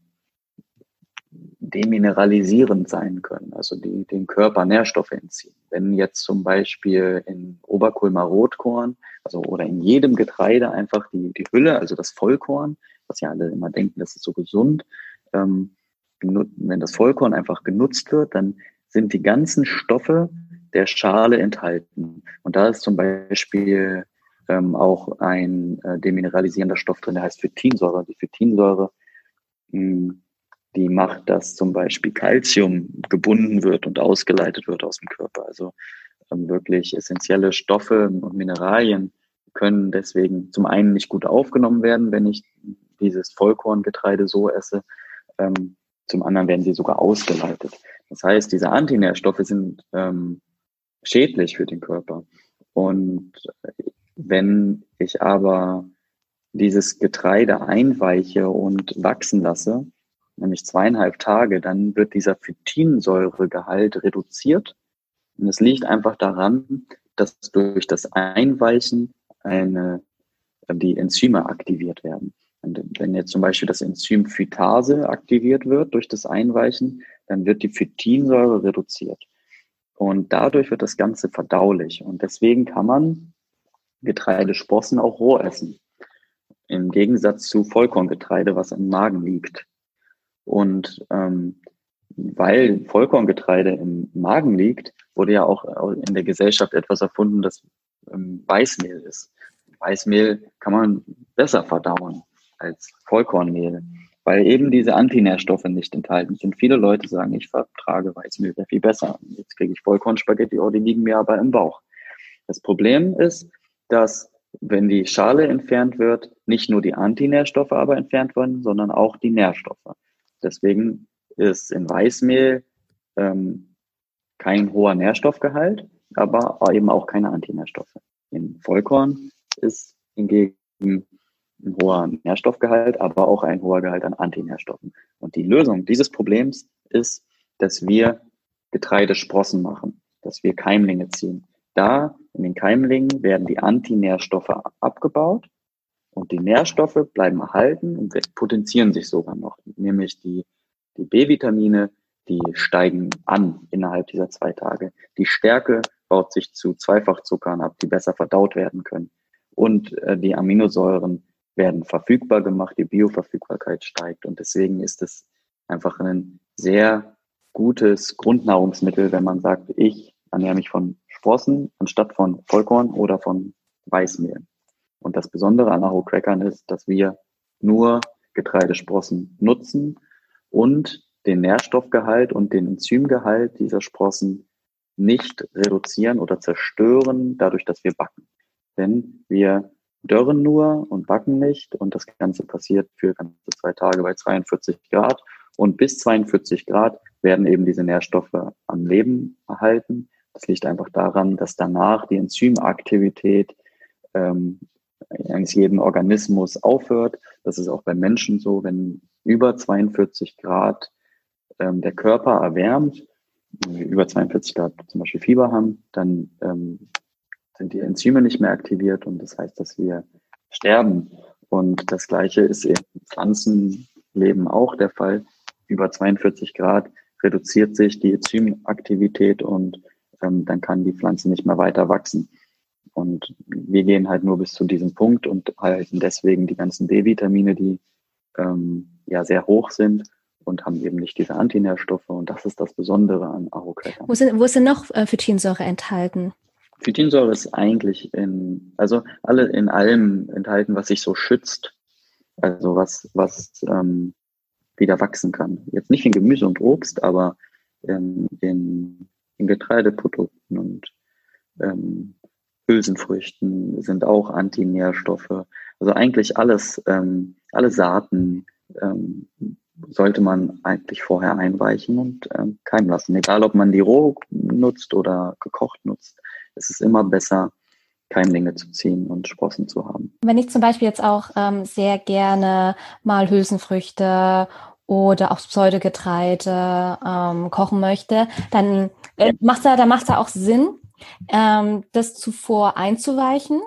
demineralisierend sein können, also die den Körper Nährstoffe entziehen. Wenn jetzt zum Beispiel in Oberkulmer Rotkorn, also oder in jedem Getreide einfach die, die Hülle, also das Vollkorn, was ja alle immer denken, das ist so gesund, ähm, wenn das Vollkorn einfach genutzt wird, dann sind die ganzen Stoffe der Schale enthalten. Und da ist zum Beispiel ähm, auch ein äh, demineralisierender Stoff drin, der heißt Phytinsäure. Die Phytinsäure mh, hm, die macht, dass zum Beispiel Calcium gebunden wird und ausgeleitet wird aus dem Körper. Also ähm, wirklich essentielle Stoffe und Mineralien können deswegen zum einen nicht gut aufgenommen werden, wenn ich dieses Vollkorngetreide so esse. Ähm, zum anderen werden sie sogar ausgeleitet. Das heißt, diese Antinährstoffe sind ähm, schädlich für den Körper. Und wenn ich aber dieses Getreide einweiche und wachsen lasse, nämlich zweieinhalb Tage, dann wird dieser Phytinsäuregehalt reduziert. Und es liegt einfach daran, dass durch das Einweichen eine, die Enzyme aktiviert werden. Und wenn jetzt zum Beispiel das Enzym Phytase aktiviert wird durch das Einweichen, dann wird die Phytinsäure reduziert. Und dadurch wird das Ganze verdaulich. Und deswegen kann man Getreidesprossen auch roh essen. Im Gegensatz zu Vollkorngetreide, was im Magen liegt. Und ähm, weil Vollkorngetreide im Magen liegt, wurde ja auch in der Gesellschaft etwas erfunden, das ähm, Weißmehl ist. Weißmehl kann man besser verdauen als Vollkornmehl, weil eben diese Antinährstoffe nicht enthalten sind. Viele Leute sagen, ich vertrage Weißmehl sehr viel besser. Jetzt kriege ich Vollkornspaghetti, oh, die liegen mir aber im Bauch. Das Problem ist, dass wenn die Schale entfernt wird, nicht nur die Antinährstoffe aber entfernt werden, sondern auch die Nährstoffe. Deswegen ist in Weißmehl ähm, kein hoher Nährstoffgehalt, aber eben auch keine Antinährstoffe. In Vollkorn ist hingegen ein hoher Nährstoffgehalt, aber auch ein hoher Gehalt an Antinährstoffen. Und die Lösung dieses Problems ist, dass wir Getreidesprossen machen, dass wir Keimlinge ziehen. Da in den Keimlingen werden die Antinährstoffe abgebaut und die Nährstoffe bleiben erhalten und potenzieren sich sogar noch, nämlich die, die B-Vitamine, die steigen an innerhalb dieser zwei Tage. Die Stärke baut sich zu Zweifachzuckern ab, die besser verdaut werden können. Und äh, die Aminosäuren werden verfügbar gemacht, die Bioverfügbarkeit steigt. Und deswegen ist es einfach ein sehr gutes Grundnahrungsmittel, wenn man sagt, ich ernähre mich von Sprossen anstatt von Vollkorn oder von Weißmehl. Und das Besondere an Aho Crackern ist, dass wir nur Getreidesprossen nutzen und den Nährstoffgehalt und den Enzymgehalt dieser Sprossen nicht reduzieren oder zerstören, dadurch, dass wir backen. Denn wir dörren nur und backen nicht und das Ganze passiert für ganze zwei Tage bei 42 Grad und bis 42 Grad werden eben diese Nährstoffe am Leben erhalten. Das liegt einfach daran, dass danach die Enzymaktivität ähm, eines jeden Organismus aufhört. Das ist auch bei Menschen so, wenn über 42 Grad ähm, der Körper erwärmt, über 42 Grad zum Beispiel Fieber haben, dann ähm, sind die Enzyme nicht mehr aktiviert und das heißt, dass wir sterben. Und das Gleiche ist im Pflanzenleben auch der Fall. Über 42 Grad reduziert sich die Enzymaktivität und ähm, dann kann die Pflanze nicht mehr weiter wachsen. Und wir gehen halt nur bis zu diesem Punkt und halten deswegen die ganzen B-Vitamine, die ähm, ja sehr hoch sind und haben eben nicht diese Antinährstoffe. Und das ist das Besondere an Arokräutern. Wo sind, wo sind noch äh, Phytinsäure enthalten? Phytinsäure ist eigentlich in, also alle in allem enthalten, was sich so schützt, also was, was ähm, wieder wachsen kann. Jetzt nicht in Gemüse und Obst, aber in, in, in Getreideprodukten und ähm, Hülsenfrüchten sind auch Antinährstoffe. Also eigentlich alles, ähm, alle Saaten ähm, sollte man eigentlich vorher einweichen und ähm, keimen lassen. Egal, ob man die roh nutzt oder gekocht nutzt es ist immer besser, Keimlinge zu ziehen und Sprossen zu haben. Wenn ich zum Beispiel jetzt auch ähm, sehr gerne mal Hülsenfrüchte oder auch Pseudogetreide ähm, kochen möchte, dann äh, macht da, da macht da auch Sinn, ähm, das zuvor einzuweichen,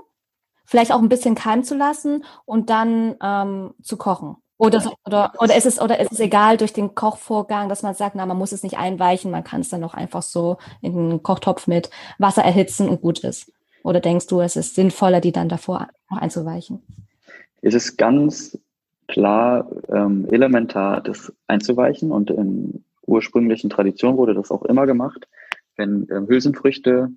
vielleicht auch ein bisschen keimen zu lassen und dann ähm, zu kochen. Oder, oder, oder, ist es, oder ist es egal durch den Kochvorgang, dass man sagt, na, man muss es nicht einweichen, man kann es dann noch einfach so in den Kochtopf mit Wasser erhitzen und gut ist? Oder denkst du, es ist sinnvoller, die dann davor noch einzuweichen? Es ist ganz klar ähm, elementar, das einzuweichen und in ursprünglichen Traditionen wurde das auch immer gemacht. Wenn ähm, Hülsenfrüchte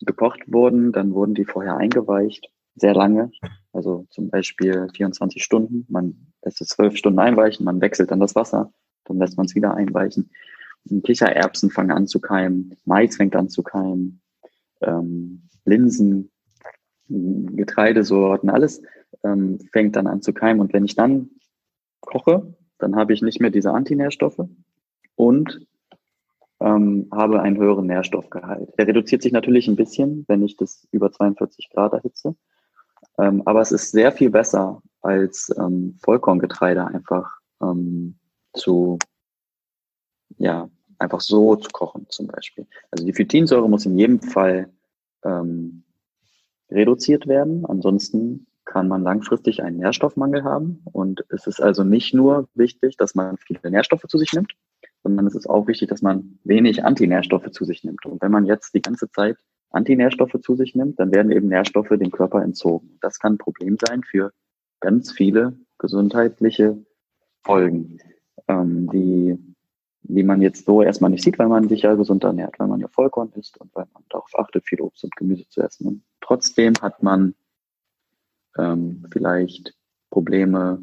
gekocht wurden, dann wurden die vorher eingeweicht, sehr lange, also zum Beispiel 24 Stunden. Man lässt es zwölf Stunden einweichen, man wechselt dann das Wasser, dann lässt man es wieder einweichen. Und Kichererbsen fangen an zu keimen, Mais fängt an zu keimen, ähm, Linsen, Getreidesorten, alles ähm, fängt dann an zu keimen. Und wenn ich dann koche, dann habe ich nicht mehr diese Antinährstoffe und ähm, habe einen höheren Nährstoffgehalt. Der reduziert sich natürlich ein bisschen, wenn ich das über 42 Grad erhitze. Ähm, aber es ist sehr viel besser, als ähm, Vollkorngetreide einfach ähm, zu, ja, einfach so zu kochen zum Beispiel. Also die Phytinsäure muss in jedem Fall ähm, reduziert werden. Ansonsten kann man langfristig einen Nährstoffmangel haben. Und es ist also nicht nur wichtig, dass man viele Nährstoffe zu sich nimmt, sondern es ist auch wichtig, dass man wenig Antinährstoffe zu sich nimmt. Und wenn man jetzt die ganze Zeit Antinährstoffe zu sich nimmt, dann werden eben Nährstoffe dem Körper entzogen. Das kann ein Problem sein für ganz viele gesundheitliche Folgen, ähm, die, die man jetzt so erstmal nicht sieht, weil man sich ja gesund ernährt, weil man ja Vollkorn isst und weil man darauf achtet, viel Obst und Gemüse zu essen. Und trotzdem hat man ähm, vielleicht Probleme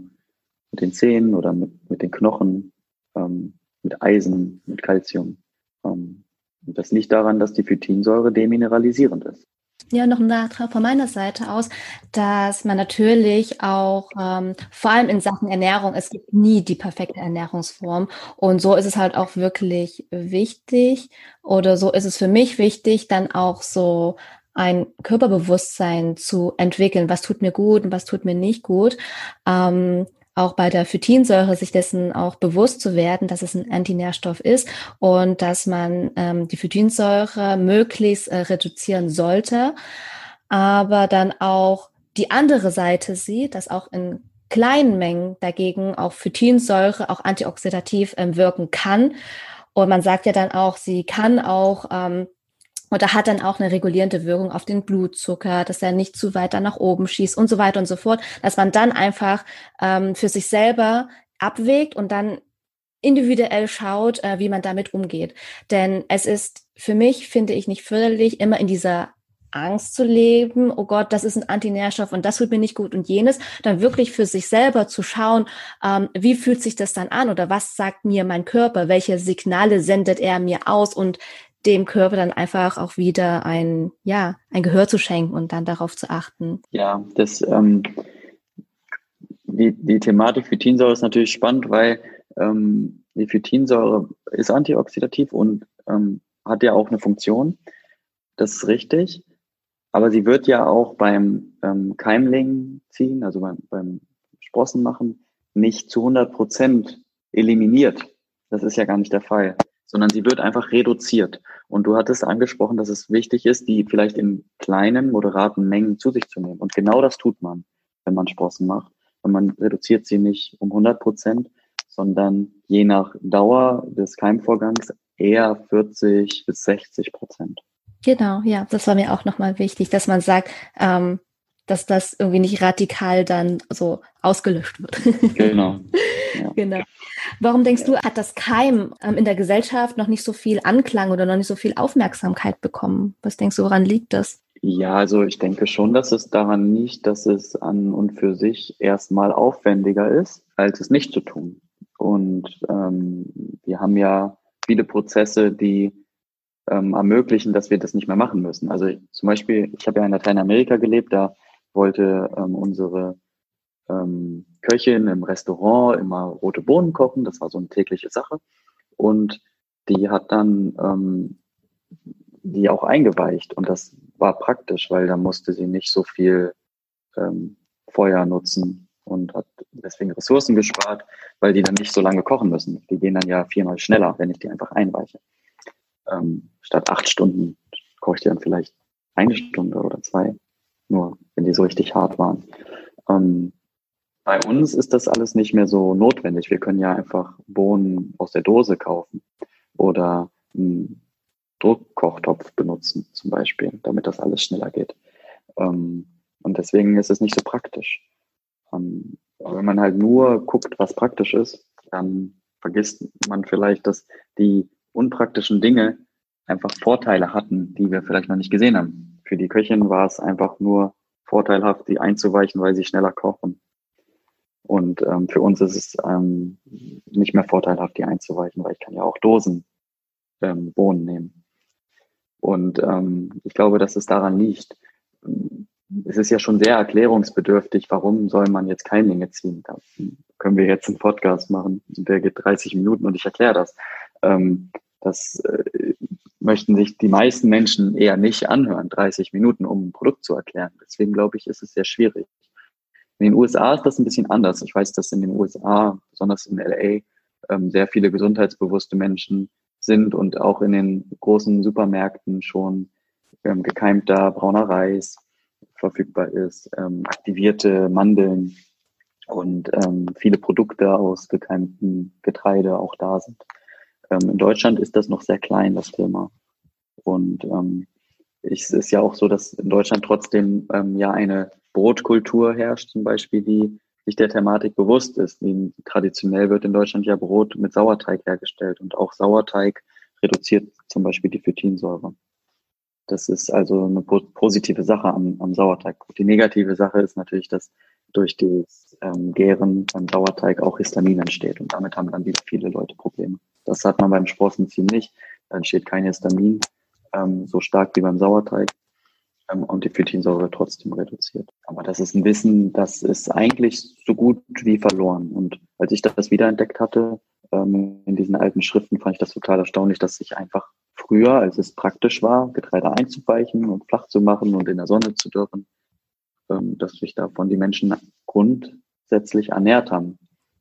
mit den Zähnen oder mit, mit den Knochen, ähm, mit Eisen, mit Kalzium. Ähm, und das liegt daran, dass die Phytinsäure demineralisierend ist. Ja, noch ein Nachtrag von meiner Seite aus, dass man natürlich auch, ähm, vor allem in Sachen Ernährung, es gibt nie die perfekte Ernährungsform. Und so ist es halt auch wirklich wichtig oder so ist es für mich wichtig, dann auch so ein Körperbewusstsein zu entwickeln, was tut mir gut und was tut mir nicht gut. Ähm, auch bei der Phytinsäure sich dessen auch bewusst zu werden, dass es ein Antinährstoff ist und dass man ähm, die Phytinsäure möglichst äh, reduzieren sollte, aber dann auch die andere Seite sieht, dass auch in kleinen Mengen dagegen auch Phytinsäure auch antioxidativ ähm, wirken kann. Und man sagt ja dann auch, sie kann auch ähm, oder hat dann auch eine regulierende Wirkung auf den Blutzucker, dass er nicht zu weit dann nach oben schießt und so weiter und so fort, dass man dann einfach ähm, für sich selber abwägt und dann individuell schaut, äh, wie man damit umgeht. Denn es ist für mich, finde ich, nicht förderlich, immer in dieser Angst zu leben, oh Gott, das ist ein Antinährstoff und das tut mir nicht gut und jenes, dann wirklich für sich selber zu schauen, ähm, wie fühlt sich das dann an oder was sagt mir mein Körper, welche Signale sendet er mir aus? Und dem Körper dann einfach auch wieder ein, ja, ein Gehör zu schenken und dann darauf zu achten. Ja, das, ähm, die, die Thematik Phytinsäure ist natürlich spannend, weil ähm, die Phytinsäure ist antioxidativ und ähm, hat ja auch eine Funktion. Das ist richtig. Aber sie wird ja auch beim ähm, Keimling ziehen, also beim, beim Sprossen machen, nicht zu 100 Prozent eliminiert. Das ist ja gar nicht der Fall sondern sie wird einfach reduziert. Und du hattest angesprochen, dass es wichtig ist, die vielleicht in kleinen, moderaten Mengen zu sich zu nehmen. Und genau das tut man, wenn man Sprossen macht. Und man reduziert sie nicht um 100 Prozent, sondern je nach Dauer des Keimvorgangs eher 40 bis 60 Prozent. Genau, ja, das war mir auch nochmal wichtig, dass man sagt, ähm, dass das irgendwie nicht radikal dann so ausgelöscht wird. [LAUGHS] Genau. Ja. genau. Warum denkst du, hat das Keim ähm, in der Gesellschaft noch nicht so viel Anklang oder noch nicht so viel Aufmerksamkeit bekommen? Was denkst du, woran liegt das? Ja, also ich denke schon, dass es daran liegt, dass es an und für sich erstmal aufwendiger ist, als es nicht zu tun. Und ähm, wir haben ja viele Prozesse, die ähm, ermöglichen, dass wir das nicht mehr machen müssen. Also zum Beispiel, ich habe ja in Lateinamerika gelebt, da wollte ähm, unsere ähm, Köchin im Restaurant immer rote Bohnen kochen. Das war so eine tägliche Sache. Und die hat dann ähm, die auch eingeweicht. Und das war praktisch, weil da musste sie nicht so viel ähm, Feuer nutzen und hat deswegen Ressourcen gespart, weil die dann nicht so lange kochen müssen. Die gehen dann ja viermal schneller, wenn ich die einfach einweiche. Ähm, statt acht Stunden koche ich die dann vielleicht eine Stunde oder zwei. Nur wenn die so richtig hart waren. Ähm, bei uns ist das alles nicht mehr so notwendig. Wir können ja einfach Bohnen aus der Dose kaufen oder einen Druckkochtopf benutzen zum Beispiel, damit das alles schneller geht. Ähm, und deswegen ist es nicht so praktisch. Ähm, wenn man halt nur guckt, was praktisch ist, dann vergisst man vielleicht, dass die unpraktischen Dinge einfach Vorteile hatten, die wir vielleicht noch nicht gesehen haben. Für die Köchin war es einfach nur vorteilhaft, die einzuweichen, weil sie schneller kochen. Und ähm, für uns ist es ähm, nicht mehr vorteilhaft, die einzuweichen, weil ich kann ja auch Dosen ähm, Bohnen nehmen. Und ähm, ich glaube, dass es daran liegt. es ist ja schon sehr erklärungsbedürftig, warum soll man jetzt Keimlinge ziehen? Da können wir jetzt einen Podcast machen, der geht 30 Minuten und ich erkläre das. Ähm, das äh, möchten sich die meisten Menschen eher nicht anhören, 30 Minuten, um ein Produkt zu erklären. Deswegen glaube ich, ist es sehr schwierig. In den USA ist das ein bisschen anders. Ich weiß, dass in den USA, besonders in LA, ähm, sehr viele gesundheitsbewusste Menschen sind und auch in den großen Supermärkten schon ähm, gekeimter brauner Reis verfügbar ist, ähm, aktivierte Mandeln und viele Produkte aus gekeimtem Getreide auch da sind. Ähm, in Deutschland ist das noch sehr klein, das Thema. Und ähm, es ist ja auch so, dass in Deutschland trotzdem ähm, ja eine Brotkultur herrscht, zum Beispiel, die sich der Thematik bewusst ist. Wie traditionell wird in Deutschland ja Brot mit Sauerteig hergestellt und auch Sauerteig reduziert zum Beispiel die Phytinsäure. Das ist also eine positive Sache am, am Sauerteig. Die negative Sache ist natürlich, dass durch das ähm, Gären beim Sauerteig auch Histamin entsteht und damit haben dann viele Leute Probleme. Das hat man beim Sprossenziehen nicht. Da entsteht kein Histamin ähm, so stark wie beim Sauerteig ähm, und die Phytinsäure trotzdem reduziert. Aber das ist ein Wissen, das ist eigentlich so gut wie verloren. Und als ich das wiederentdeckt hatte, ähm, in diesen alten Schriften, fand ich das total erstaunlich, dass sich einfach früher, als es praktisch war, Getreide einzuweichen und flach zu machen und in der Sonne zu dürren, ähm, dass sich davon die Menschen grundsätzlich ernährt haben.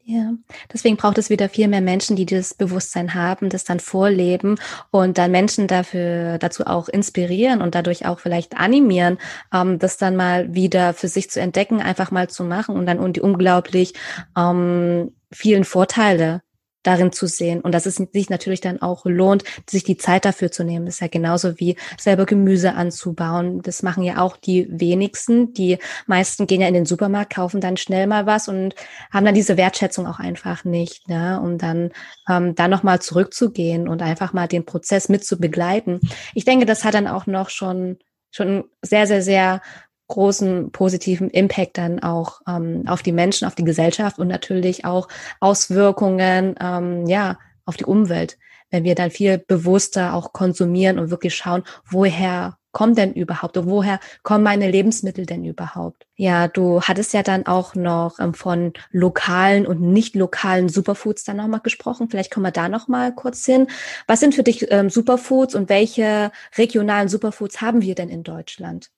Ja, deswegen braucht es wieder viel mehr Menschen, die dieses Bewusstsein haben, das dann vorleben und dann Menschen dafür dazu auch inspirieren und dadurch auch vielleicht animieren, ähm, das dann mal wieder für sich zu entdecken, einfach mal zu machen und dann und die unglaublich ähm, vielen Vorteile darin zu sehen und dass es sich natürlich dann auch lohnt, sich die Zeit dafür zu nehmen. Das ist ja genauso wie selber Gemüse anzubauen. Das machen ja auch die wenigsten. Die meisten gehen ja in den Supermarkt, kaufen dann schnell mal was und haben dann diese Wertschätzung auch einfach nicht, ne? um dann ähm, dann nochmal zurückzugehen und einfach mal den Prozess mit zu begleiten. Ich denke, das hat dann auch noch schon schon sehr, sehr, sehr großen positiven Impact dann auch ähm, auf die Menschen, auf die Gesellschaft und natürlich auch Auswirkungen ähm, ja auf die Umwelt, wenn wir dann viel bewusster auch konsumieren und wirklich schauen, woher kommt denn überhaupt und woher kommen meine Lebensmittel denn überhaupt? Ja, du hattest ja dann auch noch ähm, von lokalen und nicht lokalen Superfoods dann nochmal gesprochen. Vielleicht kommen wir da nochmal kurz hin. Was sind für dich ähm, Superfoods und welche regionalen Superfoods haben wir denn in Deutschland?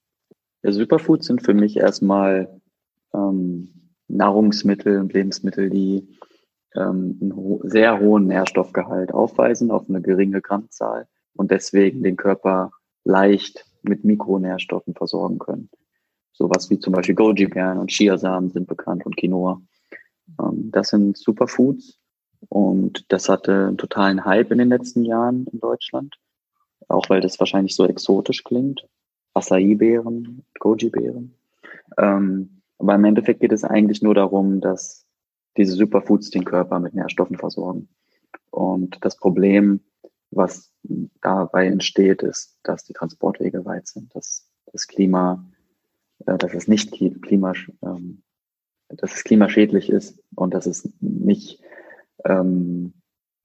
Ja, Superfoods sind für mich erstmal ähm, Nahrungsmittel und Lebensmittel, die ähm, einen ho sehr hohen Nährstoffgehalt aufweisen auf eine geringe Grammzahl und deswegen den Körper leicht mit Mikronährstoffen versorgen können. Sowas wie zum Beispiel Goji-Beeren und Chiasamen sind bekannt und Quinoa. Ähm, das sind Superfoods und das hatte einen totalen Hype in den letzten Jahren in Deutschland, auch weil das wahrscheinlich so exotisch klingt. Acai-Beeren, Goji-Beeren. Ähm, aber im Endeffekt geht es eigentlich nur darum, dass diese Superfoods den Körper mit Nährstoffen versorgen. Und das Problem, was dabei entsteht, ist, dass die Transportwege weit sind, dass das Klima, äh, dass es nicht Klima, ähm, dass es klimaschädlich ist und dass es nicht ähm,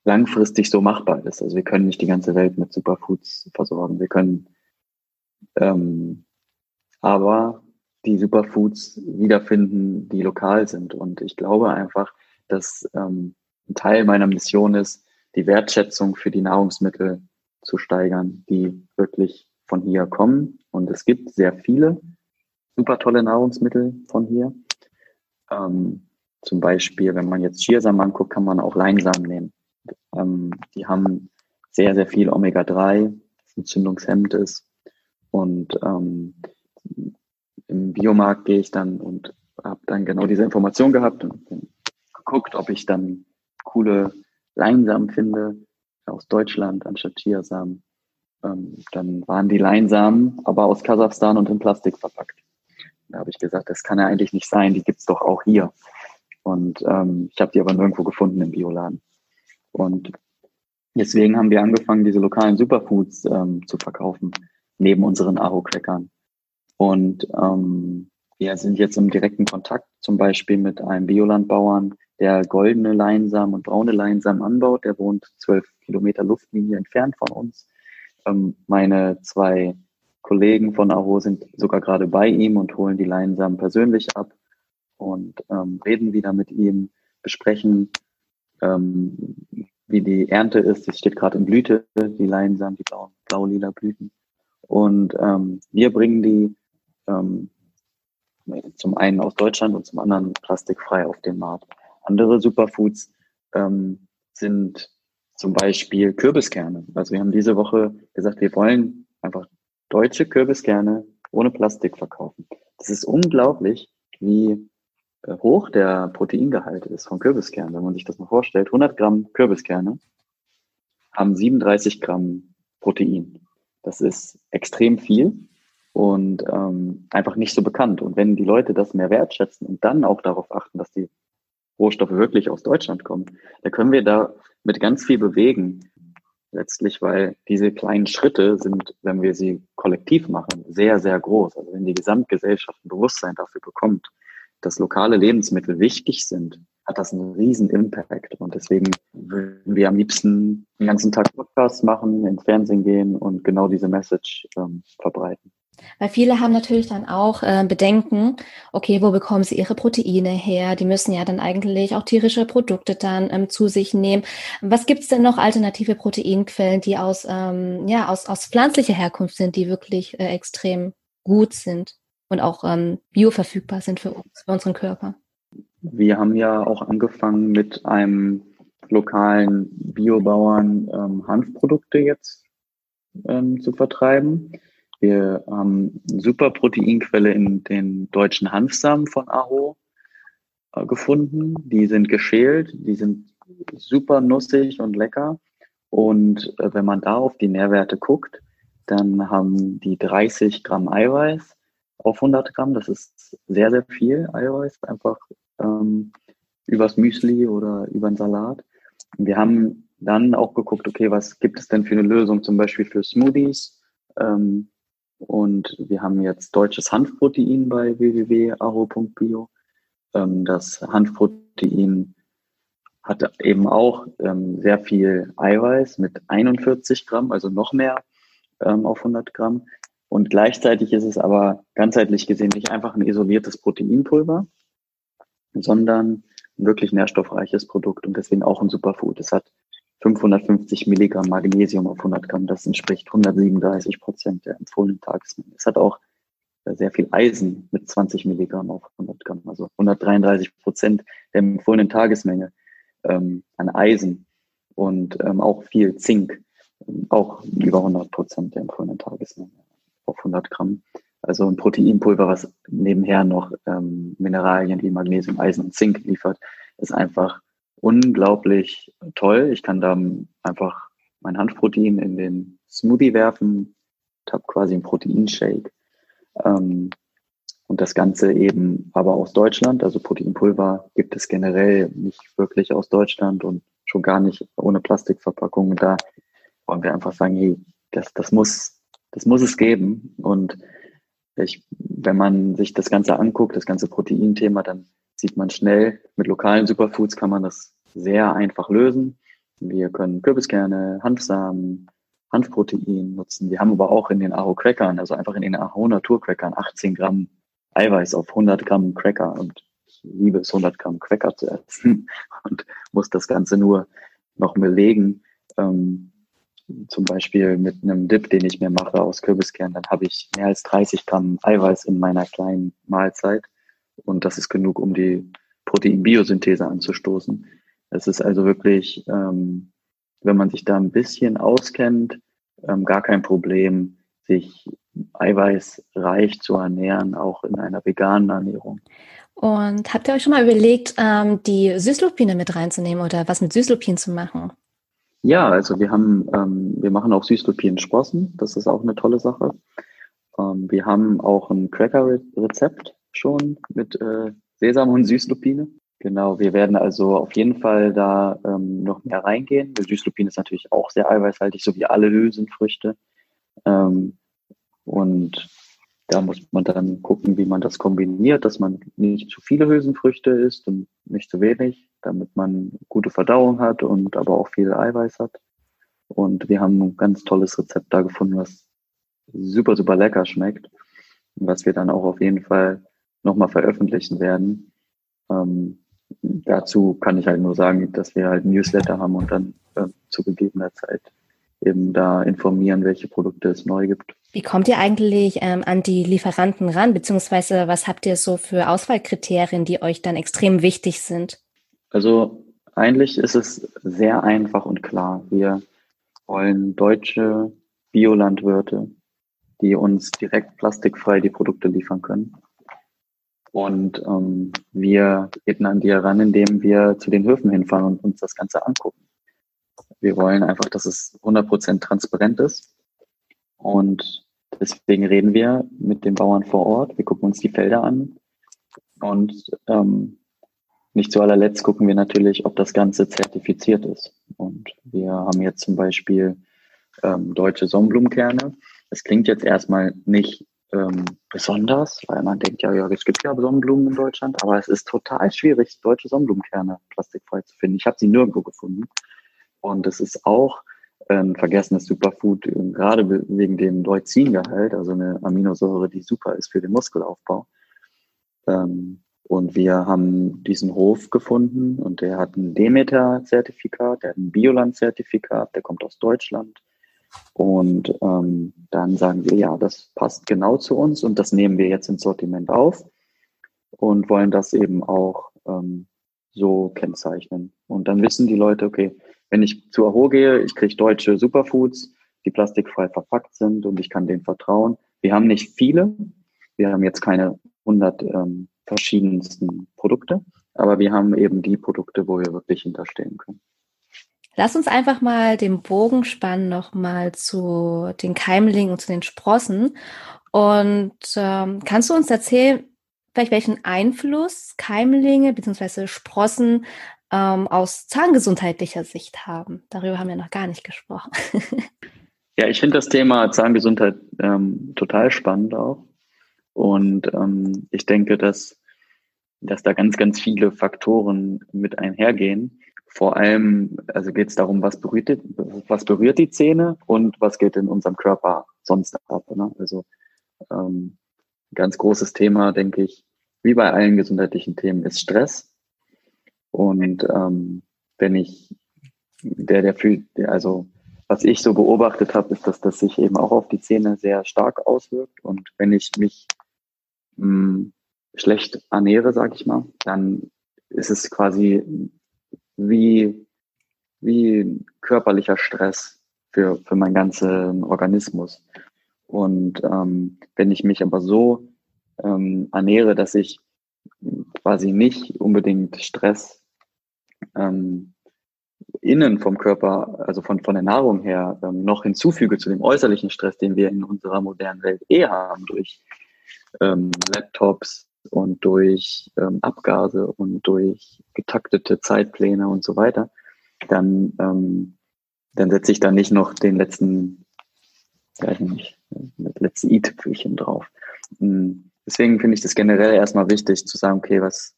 langfristig so machbar ist. Also wir können nicht die ganze Welt mit Superfoods versorgen. Wir können ähm, aber die Superfoods wiederfinden, die lokal sind. Und ich glaube einfach, dass ähm, ein Teil meiner Mission ist, die Wertschätzung für die Nahrungsmittel zu steigern, die wirklich von hier kommen. Und es gibt sehr viele super tolle Nahrungsmittel von hier. Ähm, zum Beispiel, wenn man jetzt Chiasamen anguckt, kann man auch Leinsamen nehmen. Ähm, die haben sehr, sehr viel Omega-3, das entzündungshemmend ist. Und ähm, im Biomarkt gehe ich dann und habe dann genau diese Information gehabt und geguckt, ob ich dann coole Leinsamen finde aus Deutschland anstatt Chiasamen. Ähm, dann waren die Leinsamen aber aus Kasachstan und in Plastik verpackt. Da habe ich gesagt, das kann ja eigentlich nicht sein, die gibt's doch auch hier. Und ähm, ich habe die aber nirgendwo gefunden im Bioladen. Und deswegen haben wir angefangen, diese lokalen Superfoods ähm, zu verkaufen neben unseren Aro-Crackern. Und ähm, wir sind jetzt im direkten Kontakt zum Beispiel mit einem Biolandbauern, der goldene Leinsamen und braune Leinsamen anbaut. Der wohnt zwölf Kilometer Luftlinie entfernt von uns. Ähm, meine zwei Kollegen von Aho sind sogar gerade bei ihm und holen die Leinsamen persönlich ab und ähm, reden wieder mit ihm, besprechen, ähm, wie die Ernte ist. Es steht gerade in Blüte, die Leinsamen, die blau-lila Blüten. Und ähm, wir bringen die ähm, zum einen aus Deutschland und zum anderen plastikfrei auf den Markt. Andere Superfoods ähm, sind zum Beispiel Kürbiskerne. Also wir haben diese Woche gesagt, wir wollen einfach deutsche Kürbiskerne ohne Plastik verkaufen. Das ist unglaublich, wie äh, hoch der Proteingehalt ist von Kürbiskernen. Wenn man sich das mal vorstellt, 100 Gramm Kürbiskerne haben 37 Gramm Protein. Das ist extrem viel und ähm, einfach nicht so bekannt. Und wenn die Leute das mehr wertschätzen und dann auch darauf achten, dass die Rohstoffe wirklich aus Deutschland kommen, dann können wir da mit ganz viel bewegen. Letztlich, weil diese kleinen Schritte sind, wenn wir sie kollektiv machen, sehr, sehr groß. Also wenn die Gesamtgesellschaft ein Bewusstsein dafür bekommt, dass lokale Lebensmittel wichtig sind, hat das einen riesen Impact. Und deswegen würden wir am liebsten den ganzen Tag Podcasts machen, ins Fernsehen gehen und genau diese Message ähm, verbreiten. Weil viele haben natürlich dann auch äh, Bedenken, okay, wo bekommen sie ihre Proteine her? Die müssen ja dann eigentlich auch tierische Produkte dann ähm, zu sich nehmen. Was gibt es denn noch alternative Proteinquellen, die aus, ähm, ja, aus, aus pflanzlicher Herkunft sind, die wirklich äh, extrem gut sind und auch ähm, bioverfügbar sind für uns, für unseren Körper? Wir haben ja auch angefangen mit einem lokalen Biobauern ähm, Hanfprodukte jetzt ähm, zu vertreiben. Wir haben eine super Proteinquelle in den deutschen Hanfsamen von Aho äh, gefunden. Die sind geschält, die sind super nussig und lecker. Und äh, wenn man da auf die Nährwerte guckt, dann haben die 30 Gramm Eiweiß auf 100 Gramm. Das ist sehr, sehr viel Eiweiß, einfach ähm, übers Müsli oder über den Salat. wir haben dann auch geguckt, okay, was gibt es denn für eine Lösung zum Beispiel für Smoothies? Ähm, und wir haben jetzt deutsches Hanfprotein bei www.aro.bio. Ähm, das Hanfprotein hat eben auch ähm, sehr viel Eiweiß mit 41 Gramm, also noch mehr ähm, auf 100 Gramm. Und gleichzeitig ist es aber ganzheitlich gesehen nicht einfach ein isoliertes Proteinpulver, sondern ein wirklich nährstoffreiches Produkt und deswegen auch ein Superfood. Es hat 550 Milligramm Magnesium auf 100 Gramm. Das entspricht 137 Prozent der empfohlenen Tagesmenge. Es hat auch äh, sehr viel Eisen mit 20 Milligramm auf 100 Gramm, also 133 Prozent der empfohlenen Tagesmenge ähm, an Eisen und ähm, auch viel Zink, ähm, auch über 100 Prozent der empfohlenen Tagesmenge auf 100 Gramm. Also ein Proteinpulver, was nebenher noch ähm, Mineralien wie Magnesium, Eisen und Zink liefert, ist einfach unglaublich toll. Ich kann da einfach mein Hanfprotein in den Smoothie werfen, habe quasi einen Proteinshake. Ähm, und das Ganze eben aber aus Deutschland. Also Proteinpulver gibt es generell nicht wirklich aus Deutschland und schon gar nicht ohne Plastikverpackung. Da wollen wir einfach sagen, hey, das, das muss, das muss es geben. Und ich, wenn man sich das Ganze anguckt, das ganze Proteinthema, dann sieht man schnell, mit lokalen Superfoods kann man das sehr einfach lösen. Wir können Kürbiskerne, Hanfsamen, Hanfprotein nutzen. Wir haben aber auch in den Aho Crackern, also einfach in den Aho Natur Crackern 18 Gramm Eiweiß auf 100 Gramm Cracker und ich liebe es 100 Gramm Cracker zu essen [LAUGHS] und muss das Ganze nur noch belegen. Ähm, zum Beispiel mit einem Dip, den ich mir mache aus Kürbiskernen, dann habe ich mehr als 30 Gramm Eiweiß in meiner kleinen Mahlzeit. Und das ist genug, um die Proteinbiosynthese anzustoßen. Es ist also wirklich, ähm, wenn man sich da ein bisschen auskennt, ähm, gar kein Problem, sich eiweißreich zu ernähren, auch in einer veganen Ernährung. Und habt ihr euch schon mal überlegt, ähm, die Süßlupine mit reinzunehmen oder was mit Süßlupinen zu machen? Ja, also wir haben, ähm, wir machen auch Süßlupinen-Sprossen. Das ist auch eine tolle Sache. Ähm, wir haben auch ein Cracker-Rezept schon mit äh, Sesam und Süßlupine. Genau, wir werden also auf jeden Fall da ähm, noch mehr reingehen. Die Süßlupine ist natürlich auch sehr eiweißhaltig, so wie alle Hülsenfrüchte. Ähm, und da muss man dann gucken, wie man das kombiniert, dass man nicht zu viele Hülsenfrüchte isst und nicht zu wenig, damit man gute Verdauung hat und aber auch viel Eiweiß hat. Und wir haben ein ganz tolles Rezept da gefunden, was super, super lecker schmeckt. Was wir dann auch auf jeden Fall nochmal veröffentlichen werden. Ähm, dazu kann ich halt nur sagen, dass wir halt Newsletter haben und dann äh, zu gegebener Zeit eben da informieren, welche Produkte es neu gibt. Wie kommt ihr eigentlich ähm, an die Lieferanten ran, beziehungsweise was habt ihr so für Auswahlkriterien, die euch dann extrem wichtig sind? Also eigentlich ist es sehr einfach und klar. Wir wollen deutsche Biolandwirte, die uns direkt plastikfrei die Produkte liefern können. Und ähm, wir gehen an die heran, indem wir zu den Höfen hinfahren und uns das Ganze angucken. Wir wollen einfach, dass es 100% transparent ist. Und deswegen reden wir mit den Bauern vor Ort. Wir gucken uns die Felder an. Und ähm, nicht zu allerletzt gucken wir natürlich, ob das Ganze zertifiziert ist. Und wir haben jetzt zum Beispiel ähm, deutsche Sonnenblumenkerne. Es klingt jetzt erstmal nicht ähm, besonders, weil man denkt, ja, ja, es gibt ja Sonnenblumen in Deutschland, aber es ist total schwierig, deutsche Sonnenblumenkerne plastikfrei zu finden. Ich habe sie nirgendwo gefunden. Und es ist auch ein vergessenes Superfood, gerade wegen dem Leucin-Gehalt, also eine Aminosäure, die super ist für den Muskelaufbau. Ähm, und wir haben diesen Hof gefunden und der hat ein Demeter-Zertifikat, der hat ein Bioland-Zertifikat, der kommt aus Deutschland. Und ähm, dann sagen wir, ja, das passt genau zu uns und das nehmen wir jetzt ins Sortiment auf und wollen das eben auch ähm, so kennzeichnen. Und dann wissen die Leute, okay, wenn ich zu Aho gehe, ich kriege deutsche Superfoods, die plastikfrei verpackt sind und ich kann denen vertrauen. Wir haben nicht viele, wir haben jetzt keine 100 ähm, verschiedensten Produkte, aber wir haben eben die Produkte, wo wir wirklich hinterstehen können. Lass uns einfach mal den Bogen spannen nochmal zu den Keimlingen und zu den Sprossen. Und ähm, kannst du uns erzählen, vielleicht welchen Einfluss Keimlinge bzw. Sprossen ähm, aus zahngesundheitlicher Sicht haben? Darüber haben wir noch gar nicht gesprochen. [LAUGHS] ja, ich finde das Thema Zahngesundheit ähm, total spannend auch. Und ähm, ich denke, dass, dass da ganz, ganz viele Faktoren mit einhergehen vor allem, also geht es darum, was berührt, die, was berührt die Zähne und was geht in unserem Körper sonst ab. Ne? Also ähm, ganz großes Thema, denke ich, wie bei allen gesundheitlichen Themen, ist Stress. Und ähm, wenn ich, der, der fühlt, also was ich so beobachtet habe, ist, dass das sich eben auch auf die Zähne sehr stark auswirkt. Und wenn ich mich mh, schlecht ernähre, sage ich mal, dann ist es quasi wie, wie körperlicher Stress für, für meinen ganzen Organismus. Und ähm, wenn ich mich aber so ähm, ernähre, dass ich quasi nicht unbedingt Stress ähm, innen vom Körper, also von, von der Nahrung her, ähm, noch hinzufüge zu dem äußerlichen Stress, den wir in unserer modernen Welt eh haben, durch ähm, Laptops, und durch ähm, Abgase und durch getaktete Zeitpläne und so weiter, dann, ähm, dann setze ich da nicht noch den letzten, weiß nicht, das letzte i-Tüpfelchen drauf. Hm, deswegen finde ich das generell erstmal wichtig zu sagen, okay, was,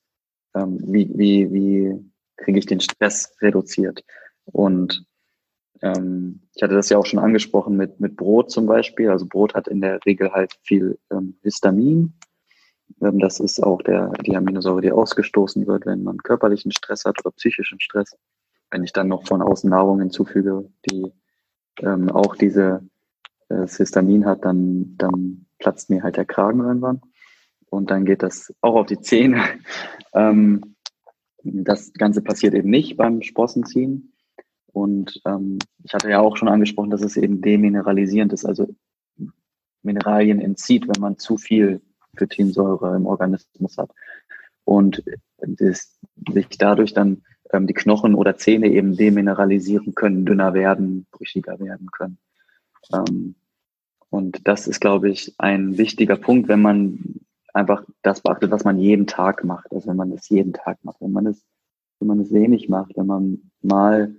ähm, wie, wie, wie kriege ich den Stress reduziert? Und ähm, ich hatte das ja auch schon angesprochen mit, mit Brot zum Beispiel. Also Brot hat in der Regel halt viel ähm, Histamin ähm, das ist auch der, die Aminosäure, die ausgestoßen wird, wenn man körperlichen Stress hat oder psychischen Stress. Wenn ich dann noch von außen Nahrung hinzufüge, die ähm, auch diese äh, Histamin hat, dann, dann platzt mir halt der Kragen irgendwann. Und dann geht das auch auf die Zähne. [LAUGHS] ähm, das Ganze passiert eben nicht beim Sprossenziehen. Und ähm, ich hatte ja auch schon angesprochen, dass es eben demineralisierend ist, also Mineralien entzieht, wenn man zu viel Phytinsäure im Organismus hat. Und das, sich dadurch dann ähm, die Knochen oder Zähne eben demineralisieren können, dünner werden, brüchiger werden können. Ähm, und das ist, glaube ich, ein wichtiger Punkt, wenn man einfach das beachtet, was man jeden Tag macht. Also wenn man das jeden Tag macht, wenn man es, wenn man es wenig macht, wenn man mal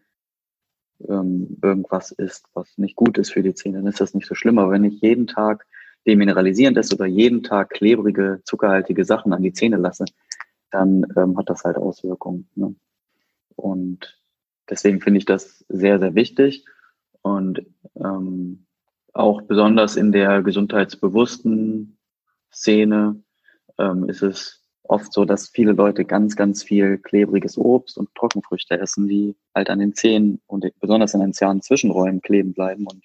ähm, irgendwas isst, was nicht gut ist für die Zähne, dann ist das nicht so schlimm. Aber wenn ich jeden Tag demineralisierend ist oder jeden Tag klebrige, zuckerhaltige Sachen an die Zähne lasse, dann ähm, hat das halt Auswirkungen. Ne? Und deswegen finde ich das sehr, sehr wichtig. Und ähm, auch besonders in der gesundheitsbewussten Szene ähm, ist es oft so, dass viele Leute ganz, ganz viel klebriges Obst und Trockenfrüchte essen, die halt an den Zähnen und besonders an den Zahnzwischenräumen kleben bleiben und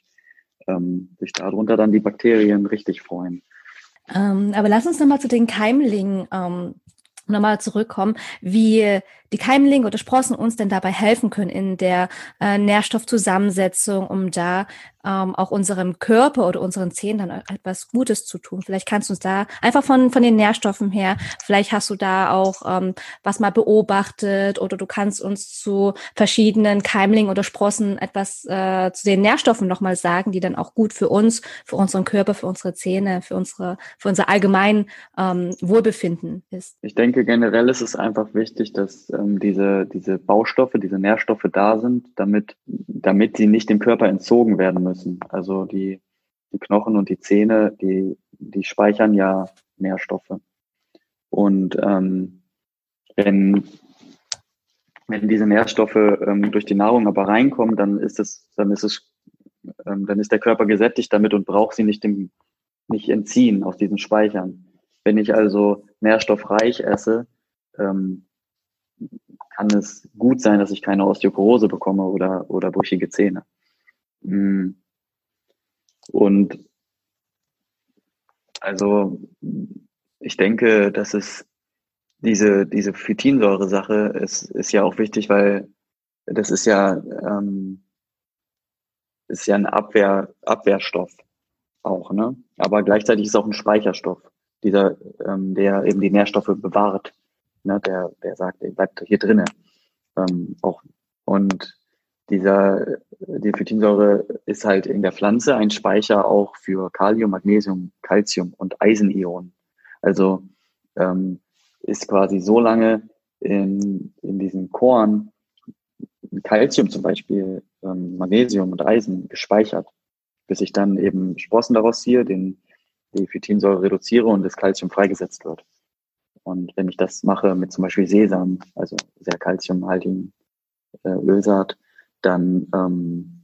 ähm, sich darunter dann die Bakterien richtig freuen. Ähm, aber lass uns nochmal zu den Keimlingen ähm, nochmal zurückkommen, wie die Keimlinge oder Sprossen uns denn dabei helfen können in der äh, Nährstoffzusammensetzung, um da ähm, auch unserem Körper oder unseren Zähnen dann etwas Gutes zu tun. Vielleicht kannst du uns da einfach von, von den Nährstoffen her, vielleicht hast du da auch ähm, was mal beobachtet oder du kannst uns zu verschiedenen Keimlingen oder Sprossen etwas äh, zu den Nährstoffen nochmal sagen, die dann auch gut für uns, für unseren Körper, für unsere Zähne, für unsere, für unser allgemein ähm, Wohlbefinden ist. Ich denke, generell ist es einfach wichtig, dass ähm, diese, diese Baustoffe, diese Nährstoffe da sind, damit, damit sie nicht dem Körper entzogen werden müssen. Also die, die Knochen und die Zähne, die, die speichern ja Nährstoffe. Und ähm, wenn, wenn diese Nährstoffe ähm, durch die Nahrung aber reinkommen, dann ist es, dann ist es, ähm, dann ist der Körper gesättigt damit und braucht sie nicht dem, nicht entziehen aus diesen Speichern. Wenn ich also nährstoffreich esse, ähm, kann es gut sein, dass ich keine Osteoporose bekomme oder, oder brüchige Zähne. Mm. Und also ich denke, dass es diese, diese Phytinsäure-Sache ist, ist ja auch wichtig, weil das ist ja, ähm, ist ja ein Abwehr, Abwehrstoff auch, ne? Aber gleichzeitig ist es auch ein Speicherstoff, dieser, ähm, der eben die Nährstoffe bewahrt. Ne? Der, der sagt, der bleibt hier drinnen. Ähm, auch. Und dieser, die Phytinsäure ist halt in der Pflanze ein Speicher auch für Kalium, Magnesium, Calcium und Eisenionen. Also ähm, ist quasi so lange in, in diesen Korn Calcium zum Beispiel, ähm, Magnesium und Eisen gespeichert, bis ich dann eben Sprossen daraus ziehe, den, die Phytinsäure reduziere und das Calcium freigesetzt wird. Und wenn ich das mache mit zum Beispiel Sesam, also sehr kalziumhaltigen äh, Ölsaat, dann, ähm,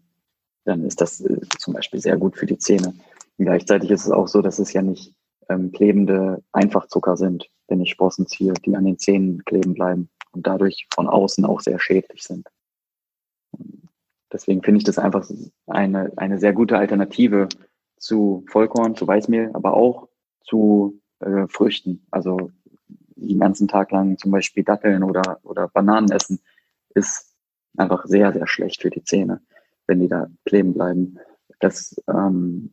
dann ist das äh, zum Beispiel sehr gut für die Zähne. Gleichzeitig ist es auch so, dass es ja nicht ähm, klebende Einfachzucker sind, wenn ich Sprossen ziehe, die an den Zähnen kleben bleiben und dadurch von außen auch sehr schädlich sind. Deswegen finde ich das einfach eine, eine sehr gute Alternative zu Vollkorn, zu Weißmehl, aber auch zu äh, Früchten. Also den ganzen Tag lang zum Beispiel Datteln oder, oder Bananen essen, ist einfach sehr, sehr schlecht für die Zähne, wenn die da kleben bleiben. Das, ähm,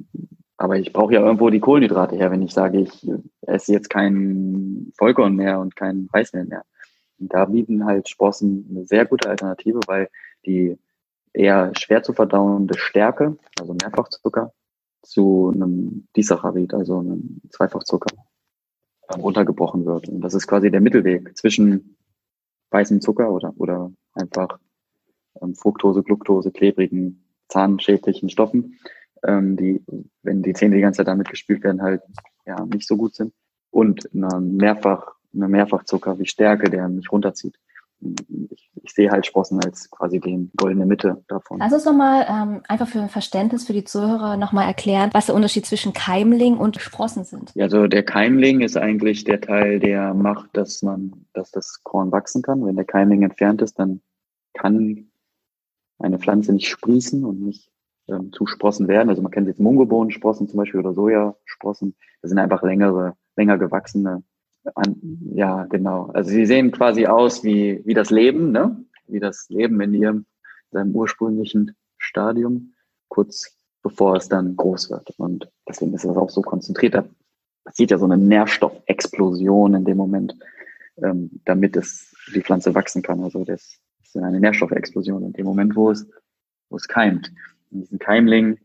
aber ich brauche ja irgendwo die Kohlenhydrate her, wenn ich sage, ich esse jetzt kein Vollkorn mehr und kein Weißmehl mehr. Und da bieten halt Sprossen eine sehr gute Alternative, weil die eher schwer zu verdauende Stärke, also Mehrfachzucker, zu einem Disaccharid, also einem Zweifachzucker, runtergebrochen wird. Und das ist quasi der Mittelweg zwischen weißem Zucker oder, oder einfach ähm, Fructose, Gluctose, klebrigen, zahnschädlichen Stoffen, ähm, die, wenn die Zähne die ganze Zeit damit gespült werden, halt ja nicht so gut sind. Und eine Mehrfach, eine Mehrfachzucker wie Stärke, der mich runterzieht ich, ich sehe halt Sprossen als quasi die goldene Mitte davon. Lass uns nochmal ähm, einfach für ein Verständnis für die Zuhörer nochmal erklären, was der Unterschied zwischen Keimling und Sprossen sind. Ja, also der Keimling ist eigentlich der Teil, der macht, dass man, dass das Korn wachsen kann. Wenn der Keimling entfernt ist, dann kann eine Pflanze nicht sprießen und nicht ähm, zu Sprossen werden. Also man kennt jetzt Mungobohnensprossen zum Beispiel oder Sojasprossen. Das sind einfach längere, länger gewachsene an, ja, genau. Also sie sehen quasi aus wie, wie das Leben, ne? Wie das Leben in ihrem, seinem ursprünglichen Stadium, kurz bevor es dann groß wird. Und deswegen ist es auch so konzentriert. Da passiert ja so eine Nährstoffexplosion in dem Moment, ähm, damit es die Pflanze wachsen kann. Also das ist eine Nährstoffexplosion in dem Moment, wo es, wo es keimt. Und diesen Keimling,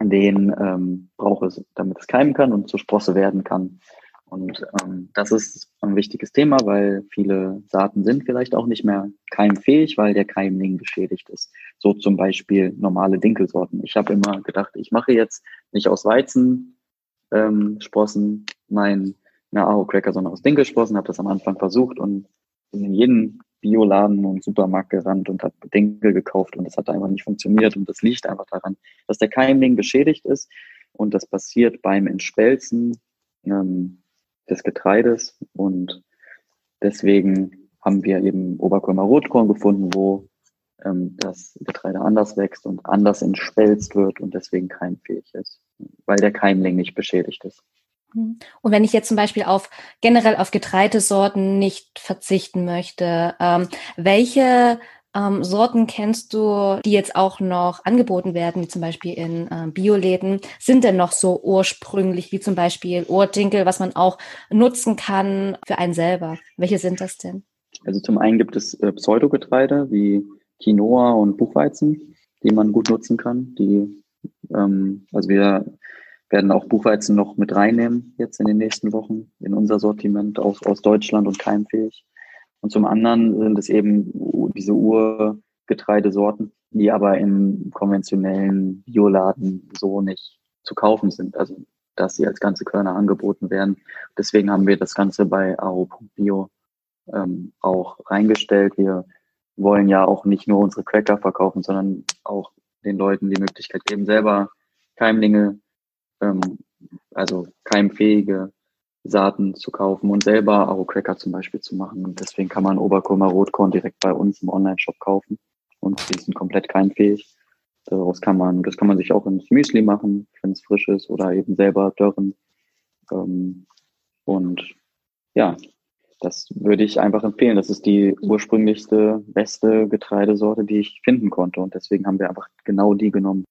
den ähm, braucht es, damit es keimen kann und zur Sprosse werden kann. Und ähm, das ist ein wichtiges Thema, weil viele Saaten sind vielleicht auch nicht mehr keimfähig, weil der Keimling beschädigt ist. So zum Beispiel normale Dinkelsorten. Ich habe immer gedacht, ich mache jetzt nicht aus Weizen ähm, mein eine Aho Cracker, sondern aus Dinkelsprossen. Habe das am Anfang versucht und in jedem Bioladen und Supermarkt gerannt und habe Dinkel gekauft und das hat einfach nicht funktioniert und das liegt einfach daran, dass der Keimling beschädigt ist und das passiert beim Entspelzen ähm, des Getreides und deswegen haben wir eben Oberkörmer Rotkorn gefunden, wo ähm, das Getreide anders wächst und anders entspelzt wird und deswegen keimfähig ist, weil der Keimling nicht beschädigt ist. Und wenn ich jetzt zum Beispiel auf generell auf Getreidesorten nicht verzichten möchte, ähm, welche ähm, Sorten kennst du, die jetzt auch noch angeboten werden, wie zum Beispiel in äh, Bioläden, sind denn noch so ursprünglich, wie zum Beispiel Ohrdinkel, was man auch nutzen kann für einen selber? Welche sind das denn? Also zum einen gibt es äh, Pseudogetreide wie Quinoa und Buchweizen, die man gut nutzen kann. Die, ähm, also wir werden auch Buchweizen noch mit reinnehmen jetzt in den nächsten Wochen in unser Sortiment aus, aus Deutschland und keimfähig. Und zum anderen sind es eben diese Urgetreidesorten, die aber im konventionellen Bioladen so nicht zu kaufen sind. Also dass sie als ganze Körner angeboten werden. Deswegen haben wir das Ganze bei aro.bio ähm, auch reingestellt. Wir wollen ja auch nicht nur unsere Cracker verkaufen, sondern auch den Leuten die Möglichkeit geben, selber Keimlinge ähm, also keimfähige Saaten zu kaufen und selber Aro-Cracker zum Beispiel zu machen. Und deswegen kann man Oberkurma Rotkorn direkt bei uns im Online-Shop kaufen und die sind komplett keimfähig. Daraus kann man, das kann man sich auch ins Müsli machen, wenn es frisch ist oder eben selber dörren. Ähm, und ja, das würde ich einfach empfehlen. Das ist die ursprünglichste, beste Getreidesorte, die ich finden konnte. Und deswegen haben wir einfach genau die genommen.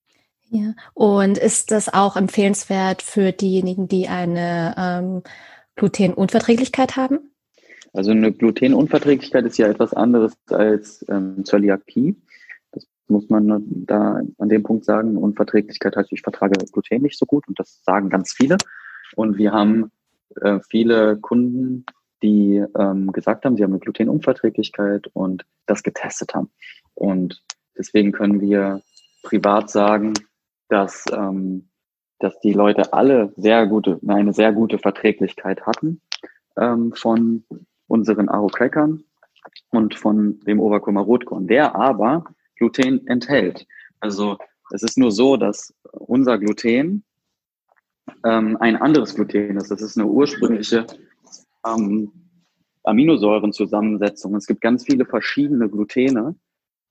Ja, und ist das auch empfehlenswert für diejenigen, die eine ähm, Glutenunverträglichkeit haben? Also eine Glutenunverträglichkeit ist ja etwas anderes als ähm, Zöliakie. Das muss man da an dem Punkt sagen. Unverträglichkeit heißt, ich vertrage Gluten nicht so gut und das sagen ganz viele. Und wir haben äh, viele Kunden, die ähm, gesagt haben, sie haben eine Glutenunverträglichkeit und das getestet haben. Und deswegen können wir privat sagen, dass, ähm, dass die Leute alle sehr gute, eine sehr gute Verträglichkeit hatten ähm, von unseren Aro-Crackern und von dem Oberkummer Rotkorn, der aber Gluten enthält. Also es ist nur so, dass unser Gluten ähm, ein anderes Gluten ist. Das ist eine ursprüngliche ähm, Aminosäurenzusammensetzung. Es gibt ganz viele verschiedene Glutene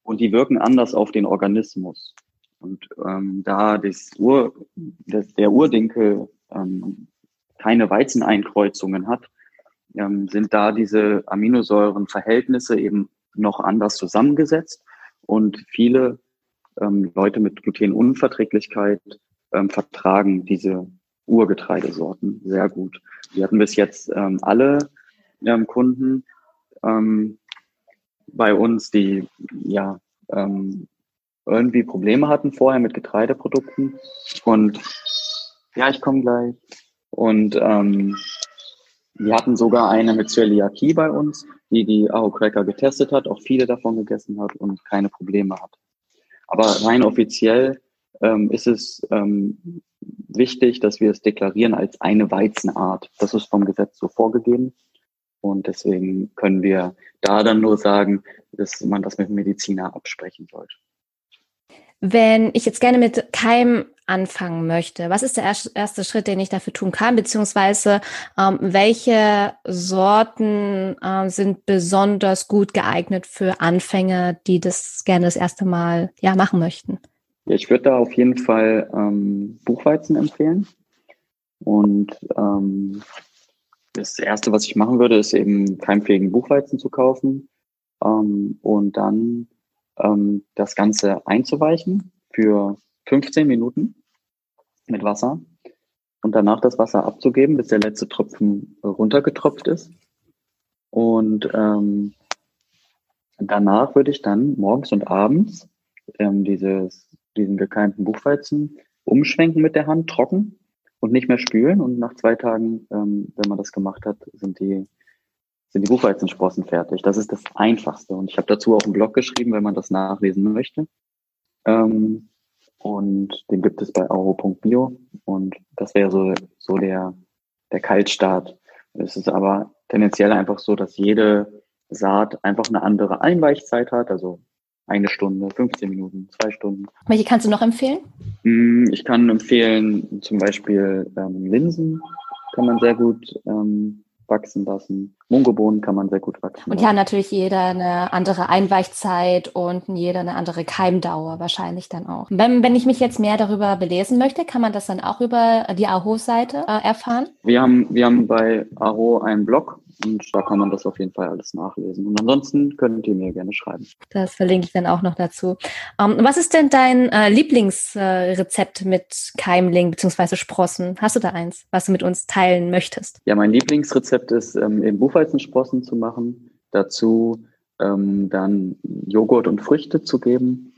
und die wirken anders auf den Organismus. Und ähm, da das Ur, das, der Urdinkel ähm, keine Weizeneinkreuzungen hat, ähm, sind da diese Aminosäurenverhältnisse eben noch anders zusammengesetzt. Und viele ähm, Leute mit Glutenunverträglichkeit ähm, vertragen diese Urgetreidesorten sehr gut. Wir hatten bis jetzt ähm, alle ähm, Kunden ähm, bei uns, die ja ähm, irgendwie Probleme hatten vorher mit Getreideprodukten. Und ja, ich komme gleich. Und ähm, wir hatten sogar eine mit Zöliakie bei uns, die die Aho Cracker getestet hat, auch viele davon gegessen hat und keine Probleme hat. Aber rein offiziell ähm, ist es ähm, wichtig, dass wir es deklarieren als eine Weizenart. Das ist vom Gesetz so vorgegeben. Und deswegen können wir da dann nur sagen, dass man das mit Mediziner absprechen sollte. Wenn ich jetzt gerne mit Keim anfangen möchte, was ist der erste Schritt, den ich dafür tun kann, beziehungsweise ähm, welche Sorten äh, sind besonders gut geeignet für Anfänger, die das gerne das erste Mal ja machen möchten? Ja, ich würde da auf jeden Fall ähm, Buchweizen empfehlen. Und ähm, das erste, was ich machen würde, ist eben keimfähigen Buchweizen zu kaufen ähm, und dann ähm, das Ganze einzuweichen für 15 Minuten mit Wasser und danach das Wasser abzugeben, bis der letzte Tropfen runtergetropft ist. Und ähm, danach würde ich dann morgens und abends ähm, dieses, diesen gekeimten Buchweizen umschwenken mit der Hand, trocken und nicht mehr spülen. Und nach zwei Tagen, ähm, wenn man das gemacht hat, sind die sind die Buchweizensprossen fertig. Das ist das Einfachste. Und ich habe dazu auch einen Blog geschrieben, wenn man das nachlesen möchte. Ähm, und den gibt es bei auro.bio. Und das wäre so, so der, der Kaltstart. Es ist aber tendenziell einfach so, dass jede Saat einfach eine andere Einweichzeit hat, also eine Stunde, 15 Minuten, zwei Stunden. Welche kannst du noch empfehlen? Mm, ich kann empfehlen, zum Beispiel ähm, Linsen kann man sehr gut ähm, wachsen lassen. Mungobohnen kann man sehr gut wachsen Und ja, natürlich jeder eine andere Einweichzeit und jeder eine andere Keimdauer wahrscheinlich dann auch. Wenn, wenn ich mich jetzt mehr darüber belesen möchte, kann man das dann auch über die Aho-Seite äh, erfahren? Wir haben, wir haben bei Aro einen Blog und da kann man das auf jeden Fall alles nachlesen. Und ansonsten könnt ihr mir gerne schreiben. Das verlinke ich dann auch noch dazu. Ähm, was ist denn dein äh, Lieblingsrezept äh, mit Keimling bzw. Sprossen? Hast du da eins, was du mit uns teilen möchtest? Ja, mein Lieblingsrezept ist, ähm, eben Buchweizensprossen zu machen. Dazu ähm, dann Joghurt und Früchte zu geben.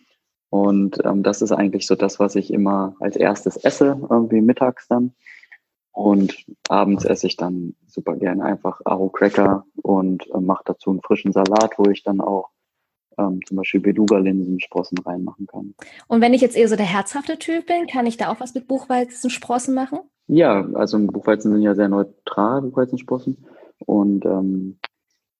Und ähm, das ist eigentlich so das, was ich immer als erstes esse, irgendwie mittags dann. Und abends esse ich dann super gerne einfach Aro Cracker und äh, mache dazu einen frischen Salat, wo ich dann auch ähm, zum Beispiel Beluga-Linsensprossen reinmachen kann. Und wenn ich jetzt eher so der herzhafte Typ bin, kann ich da auch was mit Buchweizensprossen machen? Ja, also Buchweizen sind ja sehr neutral, Buchweizensprossen. Und ähm,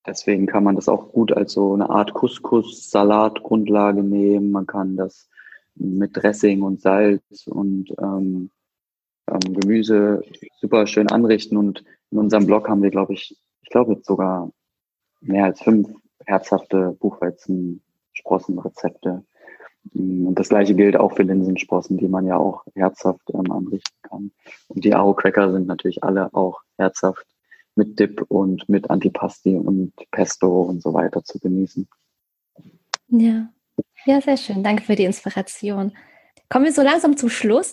deswegen kann man das auch gut als so eine Art Couscous-Salat-Grundlage nehmen. Man kann das mit Dressing und Salz und ähm, ähm, Gemüse super schön anrichten. Und in unserem Blog haben wir, glaube ich, ich glaube jetzt sogar mehr als fünf herzhafte Buchweizensprossenrezepte. Und das gleiche gilt auch für Linsensprossen, die man ja auch herzhaft ähm, anrichten kann. Und die Aro Cracker sind natürlich alle auch herzhaft mit Dip und mit Antipasti und Pesto und so weiter zu genießen. Ja, ja, sehr schön. Danke für die Inspiration. Kommen wir so langsam zum Schluss.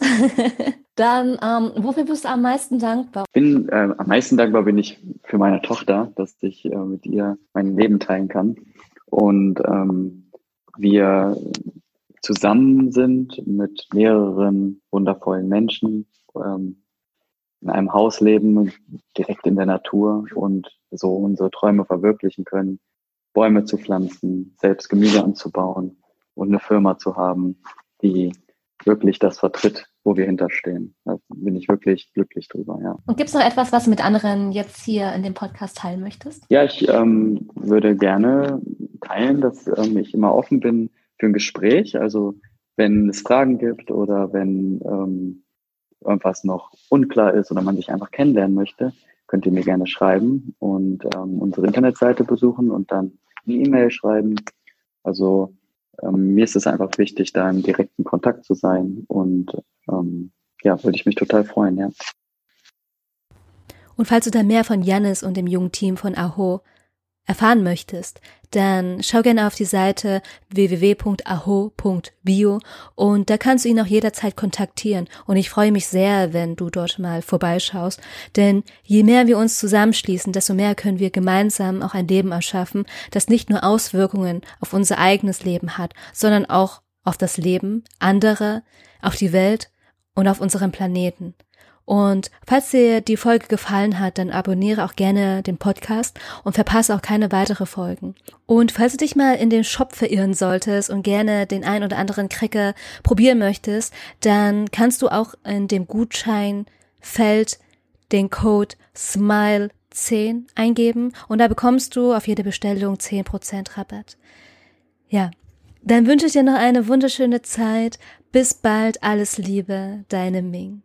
[LAUGHS] Dann, ähm, wofür bist du am meisten dankbar? Bin, äh, am meisten dankbar bin ich für meine Tochter, dass ich äh, mit ihr mein Leben teilen kann. Und ähm, wir zusammen sind mit mehreren wundervollen Menschen, ähm, in einem Haus leben, direkt in der Natur und so unsere Träume verwirklichen können, Bäume zu pflanzen, selbst Gemüse anzubauen und eine Firma zu haben, die wirklich das vertritt, wo wir hinterstehen. Da bin ich wirklich glücklich drüber, ja. Und gibt es noch etwas, was du mit anderen jetzt hier in dem Podcast teilen möchtest? Ja, ich ähm, würde gerne teilen, dass ähm, ich immer offen bin für ein Gespräch. Also wenn es Fragen gibt oder wenn ähm, irgendwas noch unklar ist oder man sich einfach kennenlernen möchte, könnt ihr mir gerne schreiben und ähm, unsere Internetseite besuchen und dann eine E-Mail schreiben. Also ähm, mir ist es einfach wichtig, da im direkten Kontakt zu sein und ähm, ja, würde ich mich total freuen, ja. Und falls du da mehr von Jannis und dem jungen Team von Aho erfahren möchtest, dann schau gerne auf die Seite www.aho.bio und da kannst du ihn auch jederzeit kontaktieren und ich freue mich sehr, wenn du dort mal vorbeischaust, denn je mehr wir uns zusammenschließen, desto mehr können wir gemeinsam auch ein Leben erschaffen, das nicht nur Auswirkungen auf unser eigenes Leben hat, sondern auch auf das Leben anderer, auf die Welt und auf unserem Planeten. Und falls dir die Folge gefallen hat, dann abonniere auch gerne den Podcast und verpasse auch keine weitere Folgen. Und falls du dich mal in den Shop verirren solltest und gerne den ein oder anderen Cracker probieren möchtest, dann kannst du auch in dem Gutscheinfeld den Code SMILE10 eingeben und da bekommst du auf jede Bestellung 10% Rabatt. Ja, dann wünsche ich dir noch eine wunderschöne Zeit. Bis bald, alles Liebe, deine Ming.